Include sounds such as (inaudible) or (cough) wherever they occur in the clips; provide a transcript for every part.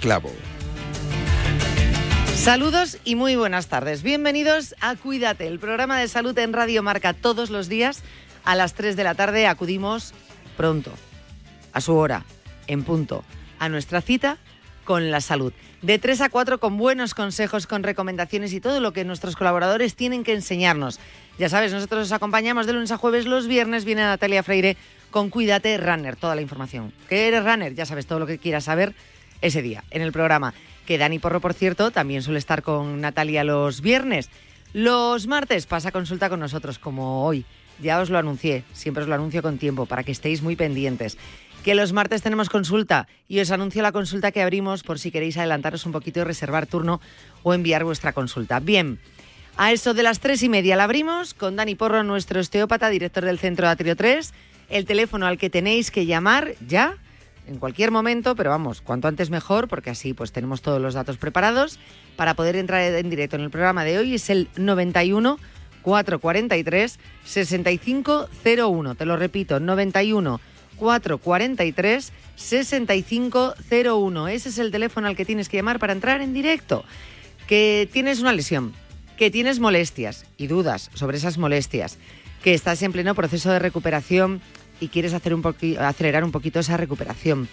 Clavo. Saludos y muy buenas tardes. Bienvenidos a Cuídate, el programa de salud en Radio Marca todos los días a las 3 de la tarde. Acudimos pronto, a su hora, en punto, a nuestra cita con la salud. De 3 a 4 con buenos consejos, con recomendaciones y todo lo que nuestros colaboradores tienen que enseñarnos. Ya sabes, nosotros os acompañamos de lunes a jueves, los viernes viene Natalia Freire con Cuídate Runner, toda la información. ¿Qué eres runner? Ya sabes todo lo que quieras saber ese día en el programa. Que Dani Porro, por cierto, también suele estar con Natalia los viernes. Los martes pasa consulta con nosotros, como hoy. Ya os lo anuncié, siempre os lo anuncio con tiempo para que estéis muy pendientes. Que los martes tenemos consulta y os anuncio la consulta que abrimos por si queréis adelantaros un poquito y reservar turno o enviar vuestra consulta. Bien, a eso de las tres y media la abrimos con Dani Porro, nuestro osteópata, director del Centro de Atrio 3. El teléfono al que tenéis que llamar ya en cualquier momento, pero vamos, cuanto antes mejor, porque así pues tenemos todos los datos preparados para poder entrar en directo en el programa de hoy. Es el 91 443 6501. Te lo repito, 91 443 6501. Ese es el teléfono al que tienes que llamar para entrar en directo. Que tienes una lesión, que tienes molestias y dudas sobre esas molestias, que estás en pleno proceso de recuperación y quieres hacer un acelerar un poquito esa recuperación.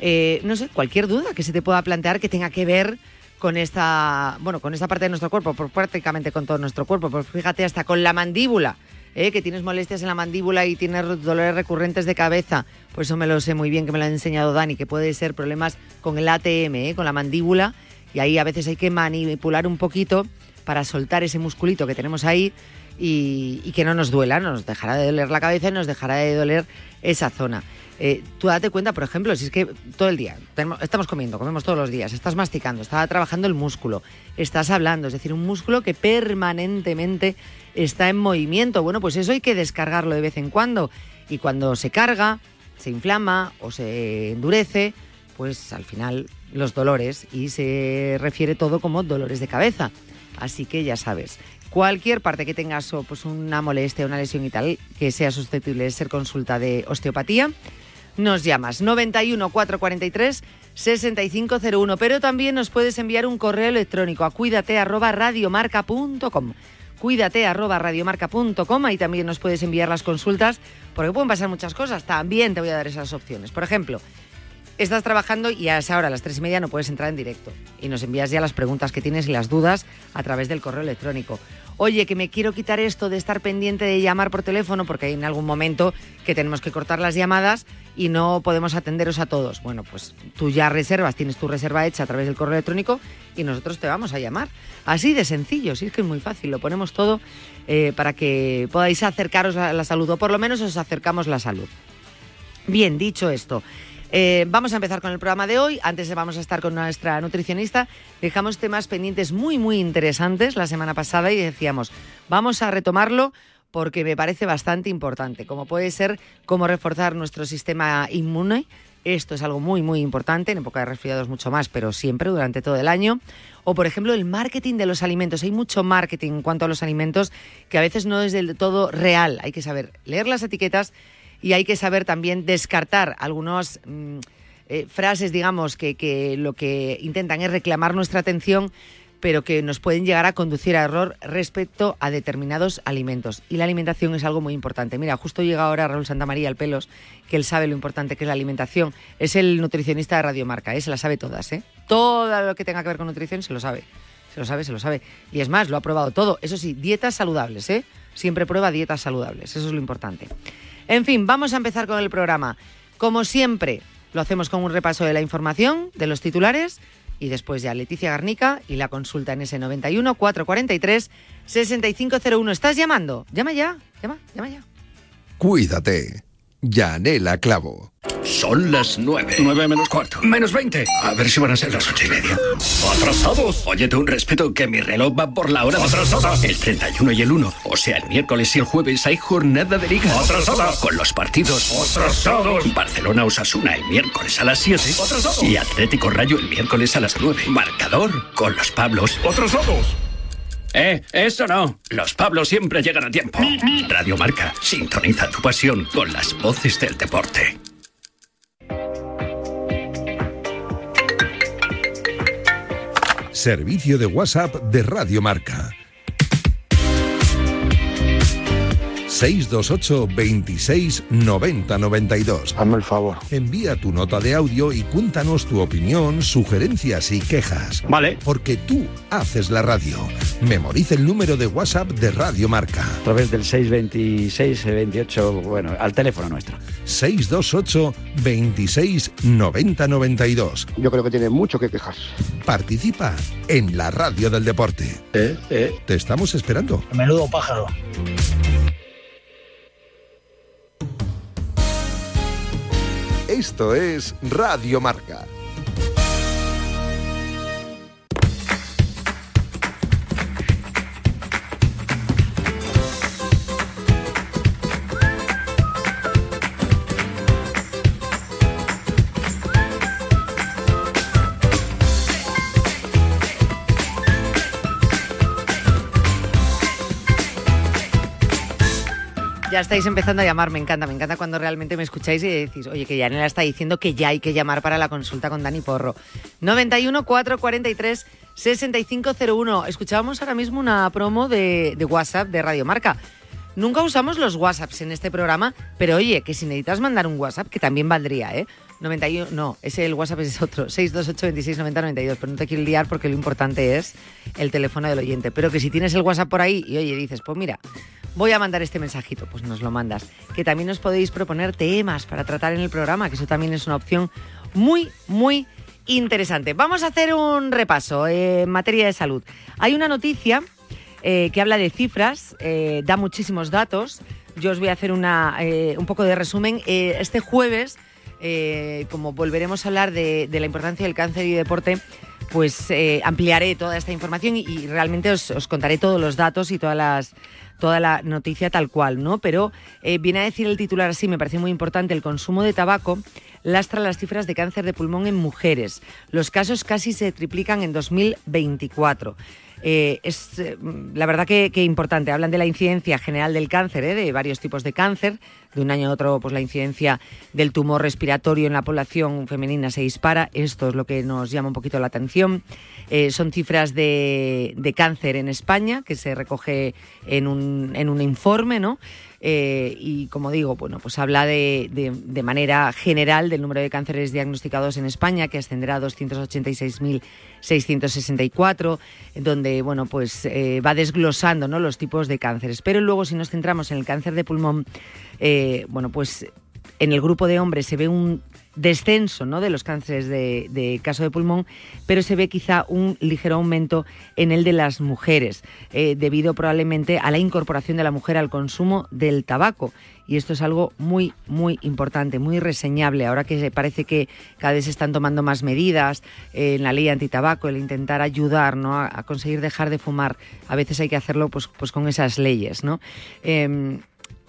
Eh, no sé, cualquier duda que se te pueda plantear que tenga que ver con esta, bueno, con esta parte de nuestro cuerpo, por, prácticamente con todo nuestro cuerpo, pues fíjate hasta con la mandíbula, ¿eh? que tienes molestias en la mandíbula y tienes dolores recurrentes de cabeza, pues eso me lo sé muy bien que me lo ha enseñado Dani, que puede ser problemas con el ATM, ¿eh? con la mandíbula, y ahí a veces hay que manipular un poquito para soltar ese musculito que tenemos ahí y, que no nos duela, nos dejará de doler la cabeza y nos dejará de doler esa zona. Eh, tú date cuenta, por ejemplo, si es que todo el día estamos comiendo, comemos todos los días, estás masticando, está trabajando el músculo, estás hablando, es decir, un músculo que permanentemente está en movimiento. Bueno, pues eso hay que descargarlo de vez en cuando. Y cuando se carga, se inflama o se endurece, pues al final los dolores y se refiere todo como dolores de cabeza. Así que ya sabes, cualquier parte que tengas o pues una molestia, una lesión y tal, que sea susceptible de ser consulta de osteopatía, nos llamas 91 443 6501, pero también nos puedes enviar un correo electrónico a cuídate arroba radiomarca.com. Cuídate arroba radiomarca.com, ahí también nos puedes enviar las consultas, porque pueden pasar muchas cosas, también te voy a dar esas opciones. Por ejemplo, estás trabajando y a esa hora, a las tres y media, no puedes entrar en directo. Y nos envías ya las preguntas que tienes y las dudas a través del correo electrónico oye, que me quiero quitar esto de estar pendiente de llamar por teléfono, porque hay en algún momento que tenemos que cortar las llamadas y no podemos atenderos a todos. Bueno, pues tú ya reservas, tienes tu reserva hecha a través del correo electrónico y nosotros te vamos a llamar. Así de sencillo, sí es que es muy fácil, lo ponemos todo eh, para que podáis acercaros a la salud, o por lo menos os acercamos la salud. Bien, dicho esto, eh, vamos a empezar con el programa de hoy. Antes vamos a estar con nuestra nutricionista. Dejamos temas pendientes muy, muy interesantes la semana pasada y decíamos, vamos a retomarlo porque me parece bastante importante, como puede ser cómo reforzar nuestro sistema inmune. Esto es algo muy, muy importante, en época de resfriados mucho más, pero siempre durante todo el año. O, por ejemplo, el marketing de los alimentos. Hay mucho marketing en cuanto a los alimentos que a veces no es del todo real. Hay que saber leer las etiquetas y hay que saber también descartar algunas mm, eh, frases, digamos, que, que lo que intentan es reclamar nuestra atención pero que nos pueden llegar a conducir a error respecto a determinados alimentos. Y la alimentación es algo muy importante. Mira, justo llega ahora Raúl Santamaría al Pelos, que él sabe lo importante que es la alimentación. Es el nutricionista de Radiomarca, ¿eh? se la sabe todas. ¿eh? Todo lo que tenga que ver con nutrición se lo sabe. Se lo sabe, se lo sabe. Y es más, lo ha probado todo. Eso sí, dietas saludables. ¿eh? Siempre prueba dietas saludables. Eso es lo importante. En fin, vamos a empezar con el programa. Como siempre, lo hacemos con un repaso de la información, de los titulares, y después ya Leticia Garnica y la consulta en ese 91 443 6501. ¿Estás llamando? Llama ya, llama, llama ya. Cuídate. Yanela Clavo. Son las nueve. Nueve menos cuarto. Menos veinte. A ver si van a ser las ocho y media. ¡Atrasados! Óyete un respeto que mi reloj va por la hora. ¡Atrasados! El 31 y el 1. O sea, el miércoles y el jueves hay jornada de liga. ¡Atrasados! Con los partidos. ¡Atrasados! Barcelona Osasuna el miércoles a las 7. ¡Atrasados! Y Atlético Rayo el miércoles a las 9. Marcador con los Pablos. ¡Atrasados! Eh, eso no. Los Pablos siempre llegan a tiempo. Radio Marca, sintoniza tu pasión con las voces del deporte. Servicio de WhatsApp de Radio Marca. 628 26 90 92. Hazme el favor. Envía tu nota de audio y cuéntanos tu opinión, sugerencias y quejas. Vale. Porque tú haces la radio. Memoriza el número de WhatsApp de Radio Marca. A través del 626 28, bueno, al teléfono nuestro. 628 26 90 92. Yo creo que tiene mucho que quejar. Participa en la radio del deporte. Eh, eh. Te estamos esperando. Menudo pájaro. Esto es Radio Marca. Ya estáis empezando a llamar, me encanta, me encanta cuando realmente me escucháis y decís, oye, que Yanela está diciendo que ya hay que llamar para la consulta con Dani Porro. 91 443 6501. Escuchábamos ahora mismo una promo de, de WhatsApp de Radio Marca. Nunca usamos los WhatsApps en este programa, pero oye, que si necesitas mandar un WhatsApp, que también valdría, ¿eh? 91, no, ese el WhatsApp es otro, 628 26 90 92, pero no te quiero liar porque lo importante es el teléfono del oyente. Pero que si tienes el WhatsApp por ahí y oye, dices, pues mira, voy a mandar este mensajito, pues nos lo mandas. Que también os podéis proponer temas para tratar en el programa, que eso también es una opción muy, muy interesante. Vamos a hacer un repaso en materia de salud. Hay una noticia eh, que habla de cifras, eh, da muchísimos datos. Yo os voy a hacer una, eh, un poco de resumen. Este jueves, como volveremos a hablar de, la importancia del cáncer y deporte, pues ampliaré toda esta información y, realmente os, contaré todos los datos y todas las toda la noticia tal cual, ¿no? Pero viene a decir el titular así, me parece muy importante, el consumo de tabaco lastra las cifras de cáncer de pulmón en mujeres. Los casos casi se triplican en 2024. Eh, es eh, la verdad que, que, importante. Hablan de la incidencia general del cáncer, ¿eh? de varios tipos de cáncer. De un año a otro, pues la incidencia del tumor respiratorio en la población femenina se dispara. Esto es lo que nos llama un poquito la atención. Eh, son cifras de, cáncer en España que se recoge en un, en un informe, ¿no? Y como digo, bueno, pues habla de, de, de, manera general del número de cánceres diagnosticados en España, que ascenderá a 286.664, donde bueno, pues eh, va desglosando ¿no? los tipos de cánceres. Pero luego, si nos centramos en el cáncer de pulmón, eh, bueno, pues en el grupo de hombres se ve un descenso ¿no? de los cánceres de, caso de pulmón, pero se ve quizá un ligero aumento en el de las mujeres, eh, debido probablemente a la incorporación de la mujer al consumo del tabaco. Y esto es algo muy, muy importante, muy reseñable. Ahora que parece que cada vez se están tomando más medidas eh, en la ley antitabaco, el intentar ayudar ¿no? a, conseguir dejar de fumar, a veces hay que hacerlo pues, pues con esas leyes. ¿no? Em,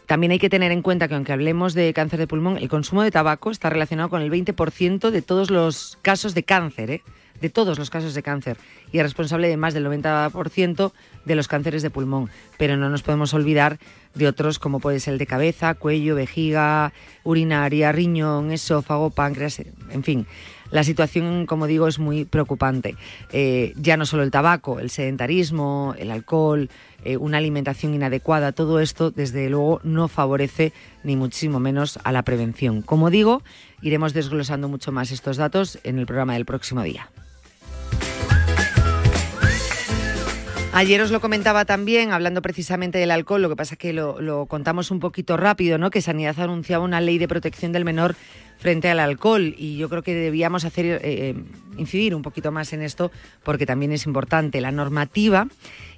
también hay que tener en cuenta que aunque hablemos de cáncer de pulmón, el consumo de tabaco está relacionado con el 20% de todos los casos de cáncer, ¿eh? de todos los casos de cáncer, y es responsable de más del 90% de los cánceres de pulmón. Pero no nos podemos olvidar de otros como puede ser el de cabeza, cuello, vejiga, urinaria, riñón, esófago, páncreas, en fin. La situación, como digo, es muy preocupante. Eh, ya no solo el tabaco, el sedentarismo, el alcohol, eh, una alimentación inadecuada, todo esto desde luego no favorece ni muchísimo menos a la prevención. Como digo, iremos desglosando mucho más estos datos en el programa del próximo día. Ayer os lo comentaba también, hablando precisamente del alcohol, lo que pasa es que lo, contamos un poquito rápido, ¿no? Que Sanidad anunciaba una ley de protección del menor frente al alcohol y yo creo que debíamos hacer eh, eh, incidir un poquito más en esto porque también es importante. La normativa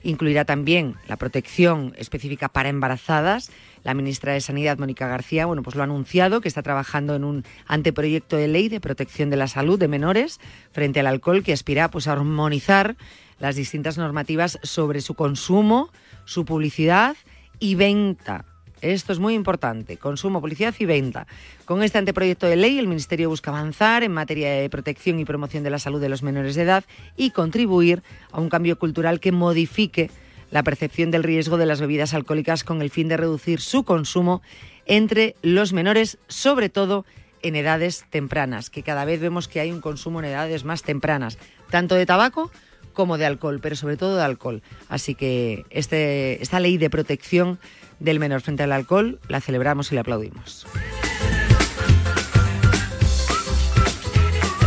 incluirá también la protección específica para embarazadas. La ministra de Sanidad, Mónica García, bueno, pues lo ha anunciado que está trabajando en un anteproyecto de ley de protección de la salud de menores frente al alcohol que aspira pues a armonizar las distintas normativas sobre su consumo, su publicidad y venta. Esto es muy importante, consumo, publicidad y venta. Con este anteproyecto de ley, el Ministerio busca avanzar en materia de protección y promoción de la salud de los menores de edad y contribuir a un cambio cultural que modifique la percepción del riesgo de las bebidas alcohólicas con el fin de reducir su consumo entre los menores, sobre todo en edades tempranas, que cada vez vemos que hay un consumo en edades más tempranas, tanto de tabaco como de alcohol, pero sobre todo de alcohol. Así que este, esta ley de protección del menor frente al alcohol la celebramos y la aplaudimos.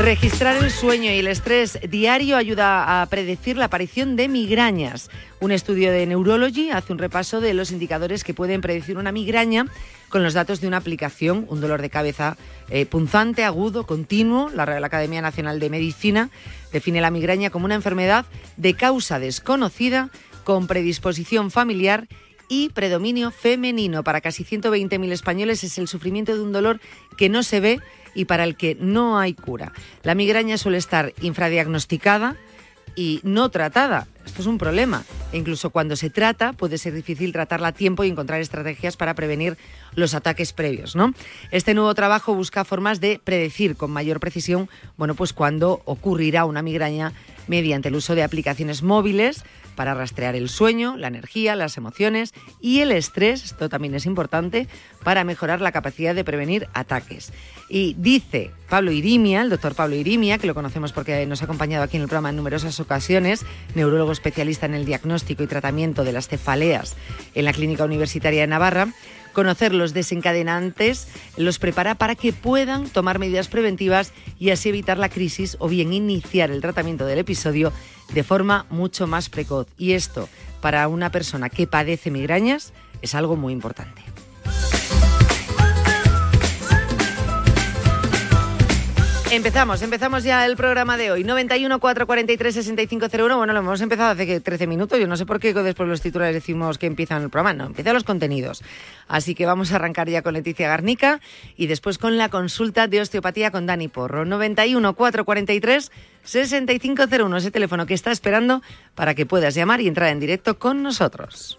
Registrar el sueño y el estrés diario ayuda a predecir la aparición de migrañas. Un estudio de Neurology hace un repaso de los indicadores que pueden predecir una migraña con los datos de una aplicación, un dolor de cabeza eh, punzante, agudo, continuo. La Real Academia Nacional de Medicina define la migraña como una enfermedad de causa desconocida, con predisposición familiar y predominio femenino. Para casi 120.000 españoles es el sufrimiento de un dolor que no se ve y para el que no hay cura. La migraña suele estar infradiagnosticada y no tratada. Esto es un problema. E incluso cuando se trata, puede ser difícil tratarla a tiempo y encontrar estrategias para prevenir los ataques previos. Este nuevo trabajo busca formas de predecir con mayor precisión bueno, pues cuándo ocurrirá una migraña mediante el uso de aplicaciones móviles para rastrear el sueño, la energía, las emociones y el estrés, esto también es importante, para mejorar la capacidad de prevenir ataques. Y dice Pablo Irimia, el doctor Pablo Irimia, que lo conocemos porque nos ha acompañado aquí en el programa en numerosas ocasiones, neurólogo especialista en el diagnóstico y tratamiento de las cefaleas en la Clínica Universitaria de Navarra, Conocer los desencadenantes los prepara para que puedan tomar medidas preventivas y así evitar la crisis o bien iniciar el tratamiento del episodio de forma mucho más precoz. Y esto, para una persona que padece migrañas, es algo muy importante. Empezamos, empezamos ya el programa de hoy. 91 443 6501. Bueno, lo hemos empezado hace 13 minutos. Yo no sé por qué después los titulares decimos que empiezan el programa. No, empiezan los contenidos. Así que vamos a arrancar ya con Leticia Garnica y después con la consulta de osteopatía con Dani Porro. 91 443 6501. Ese teléfono que está esperando para que puedas llamar y entrar en directo con nosotros.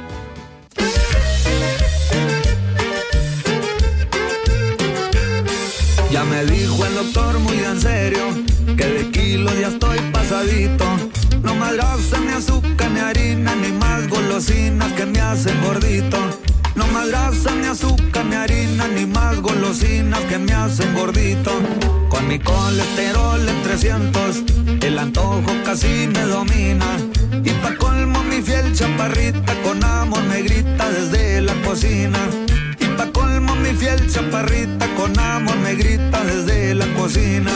Ya me dijo el doctor muy en serio que de kilos ya estoy pasadito. No más grasa, ni azúcar, ni harina, ni más golosinas que me hacen gordito. No más grasa, ni azúcar, ni harina, ni más golosinas que me hacen gordito. Con mi colesterol en 300, el antojo casi me domina. Y pa' colmo mi fiel chaparrita, con amor me grita desde la cocina. Mi fiel chaparrita, con amor me grita desde la cocina.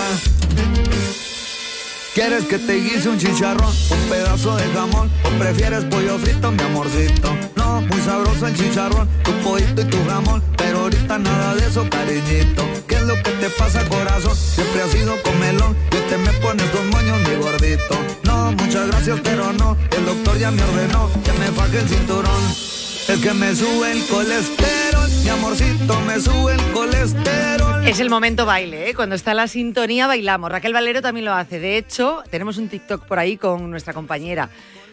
¿Quieres que te guise un chicharrón, un pedazo de jamón o prefieres pollo frito, mi amorcito? No, muy sabroso el chicharrón, tu pollito y tu jamón, pero ahorita nada de eso, cariñito. ¿Qué es lo que te pasa, corazón? Siempre has sido comelón y te me pones dos moños, mi gordito. No, muchas gracias, pero no, el doctor ya me ordenó que me faje el cinturón. Es que me sube el colesterol, mi amorcito, me sube el colesterol. Es el momento baile, ¿eh? cuando está la sintonía bailamos. Raquel Valero también lo hace. De hecho, tenemos un TikTok por ahí con nuestra compañera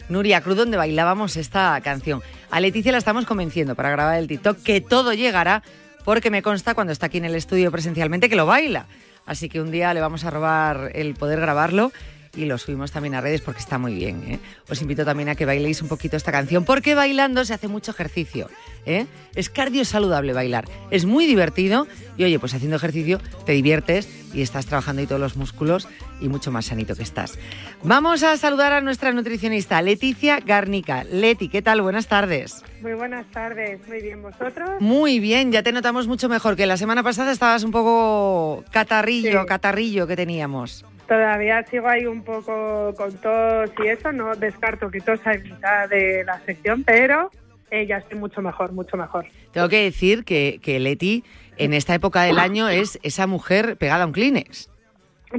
Nuria Cruz donde bailábamos esta canción. A Leticia la estamos convenciendo para grabar el TikTok que todo llegará porque me consta cuando está aquí en el estudio presencialmente que lo baila. Así que un día le vamos a robar el poder grabarlo y lo subimos también a redes porque está muy bien. ¿eh? Os invito también a que bailéis un poquito esta canción porque bailando se hace mucho ejercicio. ¿eh? Es cardio saludable bailar. Es muy divertido y oye, pues haciendo ejercicio te diviertes y estás trabajando ahí todos los músculos y mucho más sanito que estás. Vamos a saludar a nuestra nutricionista Leticia Garnica. Leti, ¿qué tal? Buenas tardes. Muy buenas tardes, muy bien, ¿vosotros? Muy bien, ya te notamos mucho mejor que la semana pasada estabas un poco catarrillo, catarrillo que teníamos. Todavía sigo ahí un poco con tos y eso, no descarto que tosa en mitad de la sección, pero eh, ya estoy mucho mejor, mucho mejor. Tengo que decir que, que Leti en esta época del año es esa mujer pegada a un Kleenex.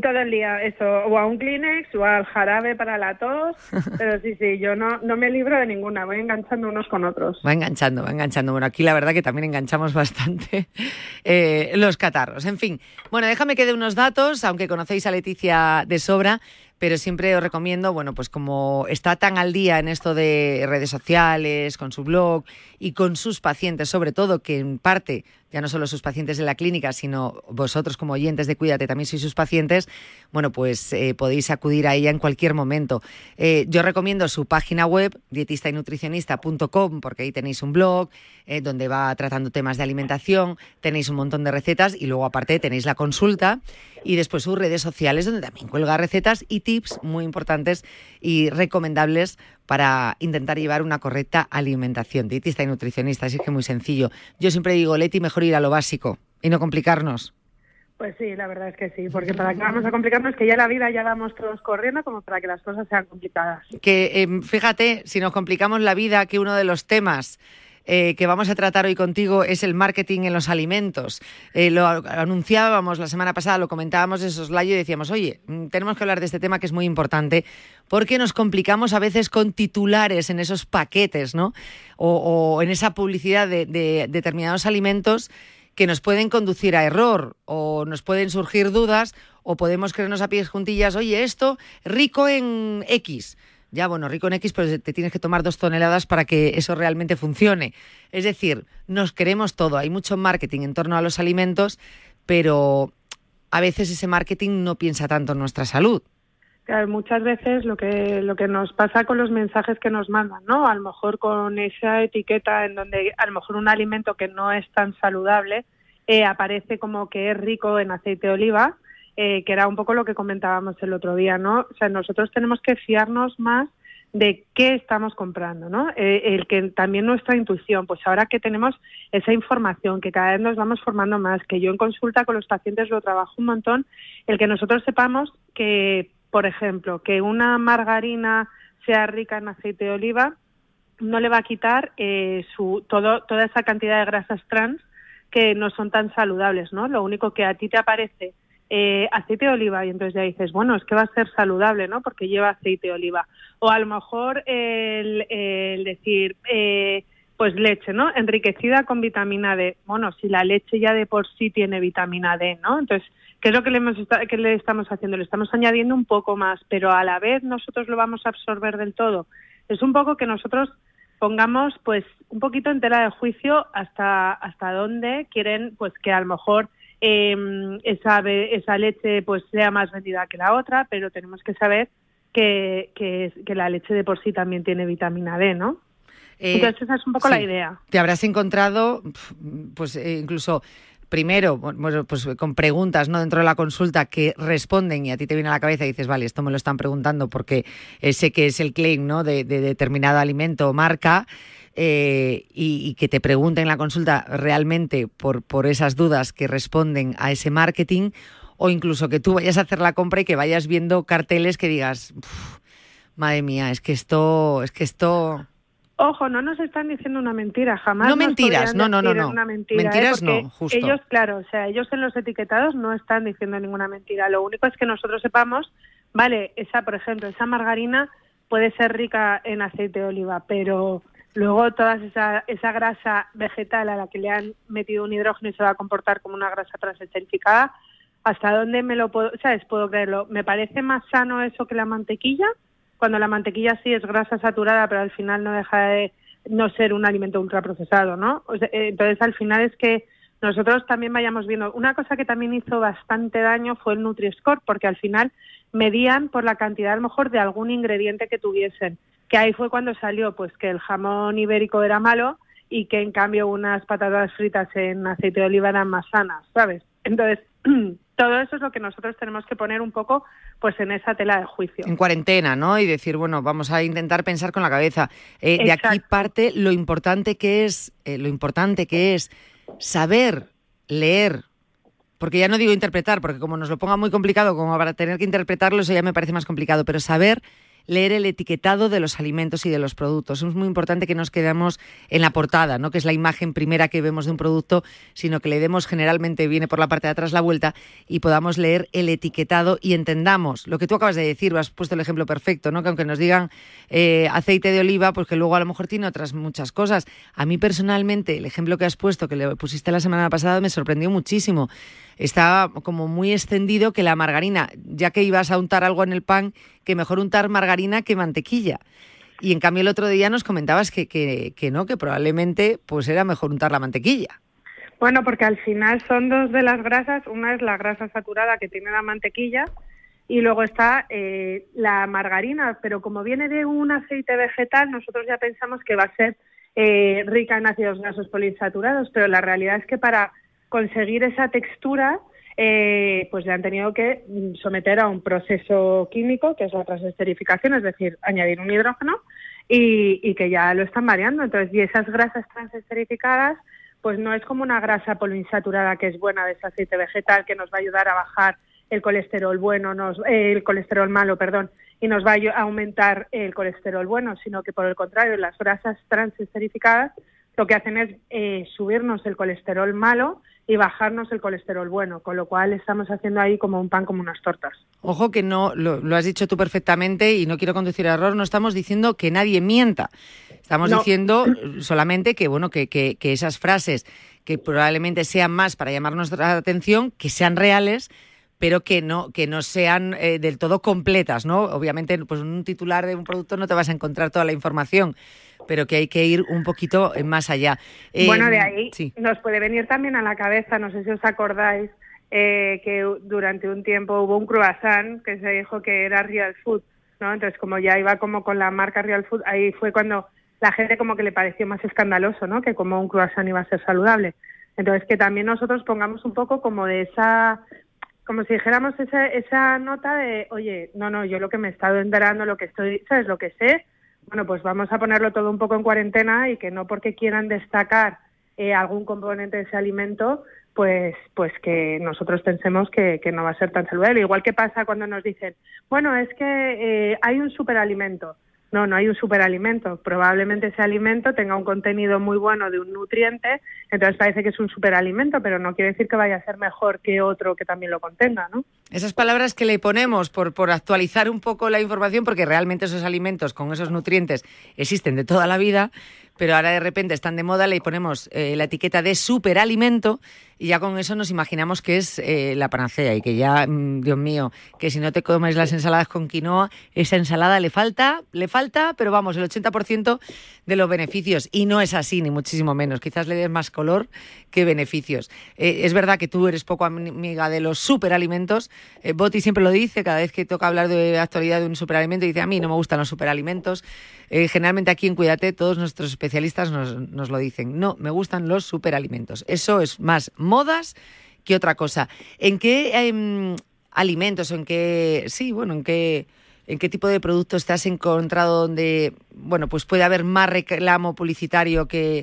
Todo el día, eso, o a un Kleenex o al jarabe para la tos, (laughs) pero sí, sí, yo no, no me libro de ninguna, voy enganchando unos con otros. Va enganchando, va enganchando. Bueno, aquí la verdad que también enganchamos bastante (laughs) eh, los catarros. En fin, bueno, déjame que dé unos datos, aunque conocéis a Leticia de sobra, pero siempre os recomiendo, bueno, pues como está tan al día en esto de redes sociales, con su blog y con sus pacientes, sobre todo, que en parte ya no solo sus pacientes de la clínica, sino vosotros como oyentes de Cuídate también sois sus pacientes, bueno, pues eh, podéis acudir a ella en cualquier momento. Eh, yo recomiendo su página web, dietistaynutricionista.com, porque ahí tenéis un blog eh, donde va tratando temas de alimentación, tenéis un montón de recetas y luego aparte tenéis la consulta y después sus redes sociales donde también cuelga recetas y tips muy importantes y recomendables para intentar llevar una correcta alimentación. Dietista y nutricionista, así que muy sencillo. Yo siempre digo, Leti, mejor ir a lo básico y no complicarnos. Pues sí, la verdad es que sí, porque para que vamos a complicarnos, que ya la vida ya vamos todos corriendo como para que las cosas sean complicadas. Que em, fíjate, si nos complicamos la vida, que uno de los temas eh, que vamos a tratar hoy contigo es el marketing en los alimentos. Eh, lo anunciábamos la semana pasada, lo comentábamos en Soslayo y decíamos, oye, mm, tenemos que hablar de este tema que es muy importante porque nos complicamos a veces con titulares en esos paquetes, ¿no? O, en esa publicidad de, de determinados alimentos que nos pueden conducir a error o nos pueden surgir dudas o podemos creernos a pies juntillas, oye, esto rico en X ya, bueno, rico en X, pero te tienes que tomar dos toneladas para que eso realmente funcione. Es decir, nos queremos todo. Hay mucho marketing en torno a los alimentos, pero a veces ese marketing no piensa tanto en nuestra salud. Claro, muchas veces lo que lo que nos pasa con los mensajes que nos mandan, ¿no? A lo mejor con esa etiqueta en donde a lo mejor un alimento que no es tan saludable eh, aparece como que es rico en aceite de oliva eh, que era un poco lo que comentábamos el otro día, ¿no? O sea, nosotros tenemos que fiarnos más de qué estamos comprando, ¿no? Eh, el que también nuestra intuición, pues ahora que tenemos esa información, que cada vez nos vamos formando más, que yo en consulta con los pacientes lo trabajo un montón, el que nosotros sepamos que, por ejemplo, que una margarina sea rica en aceite de oliva, no le va a quitar eh, su, todo, toda esa cantidad de grasas trans que no son tan saludables, ¿no? Lo único que a ti te aparece eh, aceite de oliva y entonces ya dices, bueno, es que va a ser saludable, ¿no? Porque lleva aceite de oliva. O a lo mejor el, decir, eh, pues leche, ¿no? Enriquecida con vitamina D. Bueno, si la leche ya de por sí tiene vitamina D, ¿no? Entonces, ¿qué es lo que le, hemos, que le estamos haciendo? Le estamos añadiendo un poco más, pero a la vez nosotros lo vamos a absorber del todo. Es un poco que nosotros pongamos pues un poquito en tela de juicio hasta hasta dónde quieren pues que a lo mejor eh, esa, esa leche pues sea más vendida que la otra, pero tenemos que saber que, que, que la leche de por sí también tiene vitamina D, ¿no? Eh, Entonces esa es un poco la idea. Te habrás encontrado, pues eh, incluso primero, bueno, pues con preguntas no dentro de la consulta que responden y a ti te viene a la cabeza y dices, vale, esto me lo están preguntando porque eh, sé que es el claim ¿no? de, de determinado alimento o marca. Eh, y, y que te pregunten en la consulta realmente por, por esas dudas que responden a ese marketing o incluso que tú vayas a hacer la compra y que vayas viendo carteles que digas, "Uf, madre mía, es que esto, es que esto... Ojo, no nos están diciendo una mentira, jamás. No nos mentiras, no, no, no, no. Una mentira, ¿eh? Mentiras Porque no, justo. Ellos, claro, o sea, ellos en los etiquetados no están diciendo ninguna mentira. Lo único es que nosotros sepamos, vale, esa, por ejemplo, esa margarina puede ser rica en aceite de oliva, pero luego toda esa, esa grasa vegetal a la que le han metido un hidrógeno y se va a comportar como una grasa transesterificada, ¿hasta dónde me lo puedo, sabes, puedo creerlo? ¿Me parece más sano eso que la mantequilla? Cuando la mantequilla sí es grasa saturada, pero al final no deja de no ser un alimento ultraprocesado, ¿no? Eh, entonces, al final es que nosotros también vayamos viendo. Una cosa que también hizo bastante daño fue el Nutri-Score, porque al final medían por la cantidad, a lo mejor, de algún ingrediente que tuviesen. Que ahí fue cuando salió, pues, que el jamón ibérico era malo y que, en cambio, unas patatas fritas en aceite de oliva eran más sanas, ¿sabes? Entonces, (clears throat) todo eso es lo que nosotros tenemos que poner un poco, pues, en esa tela de juicio. en cuarentena, ¿no? Y decir, bueno, vamos a intentar pensar con la cabeza. Eh, de aquí parte lo importante que es, eh, lo importante que es saber leer. Porque ya no digo interpretar, porque como nos lo ponga muy complicado, como para tener que interpretarlo, eso ya me parece más complicado, pero saber leer el etiquetado de los alimentos y de los productos. Es muy importante que nos quedemos en la portada, no que es la imagen primera que vemos de un producto, sino que le demos generalmente, viene por la parte de atrás la vuelta, y podamos leer el etiquetado y entendamos lo que tú acabas de decir, has puesto el ejemplo perfecto, ¿no? que aunque nos digan eh, aceite de oliva, pues que luego a lo mejor tiene otras muchas cosas. A mí personalmente, el ejemplo que has puesto, que le pusiste la semana pasada, me sorprendió muchísimo. Estaba como muy extendido que la margarina, ya que ibas a untar algo en el pan, que mejor untar margarina que mantequilla. Y en cambio el otro día nos comentabas que, que, que no, que probablemente pues era mejor untar la mantequilla. Bueno, porque al final son dos de las grasas. Una es la grasa saturada que tiene la mantequilla y luego está eh, la margarina. Pero como viene de un aceite vegetal, nosotros ya pensamos que va a ser eh, rica en ácidos grasos poliinsaturados. Pero la realidad es que para conseguir esa textura, eh, pues le han tenido que someter a un proceso químico, que es la transesterificación, es decir, añadir un hidrógeno, y, que ya lo están variando. Entonces, y esas grasas transesterificadas, pues no es como una grasa poliinsaturada que es buena de ese aceite vegetal que nos va a ayudar a bajar el colesterol bueno, nos, eh, el colesterol malo, perdón, y nos va a aumentar el colesterol bueno, sino que por el contrario, las grasas transesterificadas lo que hacen es eh, subirnos el colesterol malo y bajarnos el colesterol bueno, con lo cual estamos haciendo ahí como un pan como unas tortas. Ojo que no, lo, lo has dicho tú perfectamente y no quiero conducir a error, no estamos diciendo que nadie mienta. Estamos No. diciendo solamente que, bueno, que, que, que esas frases que probablemente sean más para llamar nuestra atención, que sean reales, pero que no, que no sean eh, del todo completas, ¿no? Obviamente, pues en un titular de un producto no te vas a encontrar toda la información, pero que hay que ir un poquito eh, más allá. Eh, bueno, de ahí sí. nos puede venir también a la cabeza, no sé si os acordáis, eh, que durante un tiempo hubo un croissant que se dijo que era real food, ¿no? Entonces, como ya iba como con la marca real food, ahí fue cuando la gente como que le pareció más escandaloso, ¿no? Que como un croissant iba a ser saludable. Entonces, que también nosotros pongamos un poco como de esa como si dijéramos esa, esa nota de, oye, no, no, yo lo que me he estado enterando, lo que estoy, ¿sabes? Lo que sé, bueno, pues vamos a ponerlo todo un poco en cuarentena y que no porque quieran destacar eh, algún componente de ese alimento, pues, pues que nosotros pensemos que, que no va a ser tan saludable. Igual que pasa cuando nos dicen, bueno, es que eh, hay un superalimento. No, no hay un superalimento. Probablemente ese alimento tenga un contenido muy bueno de un nutriente, entonces parece que es un superalimento, pero no quiere decir que vaya a ser mejor que otro que también lo contenga, ¿no? Esas palabras que le ponemos por, por actualizar un poco la información, porque realmente esos alimentos con esos nutrientes existen de toda la vida, pero ahora de repente están de moda, le ponemos eh, la etiqueta de superalimento y ya con eso nos imaginamos que es eh, la panacea y que ya, mm, Dios mío, que si no te comes las ensaladas con quinoa, esa ensalada le falta, le falta, pero vamos, el 80% de los beneficios. Y no es así, ni muchísimo menos. Quizás le des más color que beneficios. Eh, es verdad que tú eres poco amiga de los superalimentos, Eh, Boti siempre lo dice, cada vez que toca hablar de actualidad de un superalimento, dice, a mí no me gustan los superalimentos. Eh, generalmente aquí en Cuídate todos nuestros especialistas nos, nos lo dicen, no, me gustan los superalimentos. Eso es más modas que otra cosa. ¿En qué em, alimentos o en qué, sí, bueno, en qué en qué tipo de productos te has encontrado donde, bueno, pues puede haber más reclamo publicitario que,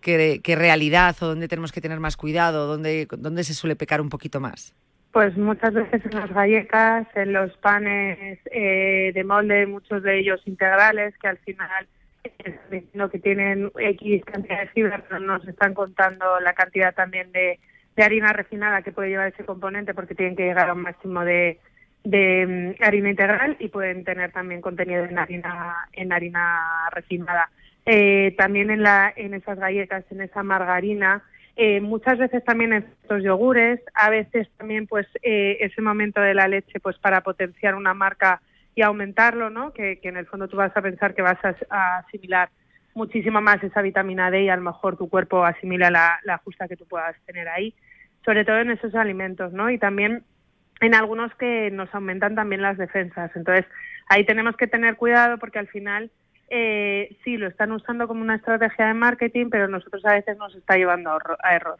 que, realidad o donde tenemos que tener más cuidado, donde, donde se suele pecar un poquito más? Pues muchas veces en las galletas, en los panes eh, de molde, muchos de ellos integrales, que al final lo que tienen X cantidad de fibra, pero nos están contando la cantidad también de, de harina refinada que puede llevar ese componente porque tienen que llegar a un máximo de, de mm, harina integral y pueden tener también contenido en harina en harina refinada. Eh, también en, la, en esas galletas, en esa margarina, eh, muchas veces también en estos yogures, a veces también pues eh, ese momento de la leche pues para potenciar una marca y aumentarlo, ¿no? Que, en el fondo tú vas a pensar que vas a, asimilar muchísimo más esa vitamina D y a lo mejor tu cuerpo asimila la, la justa que tú puedas tener ahí, sobre todo en esos alimentos, ¿no? Y también en algunos que nos aumentan también las defensas. Entonces, ahí tenemos que tener cuidado porque al final eh, sí lo están usando como una estrategia de marketing, pero nosotros a veces nos está llevando a error.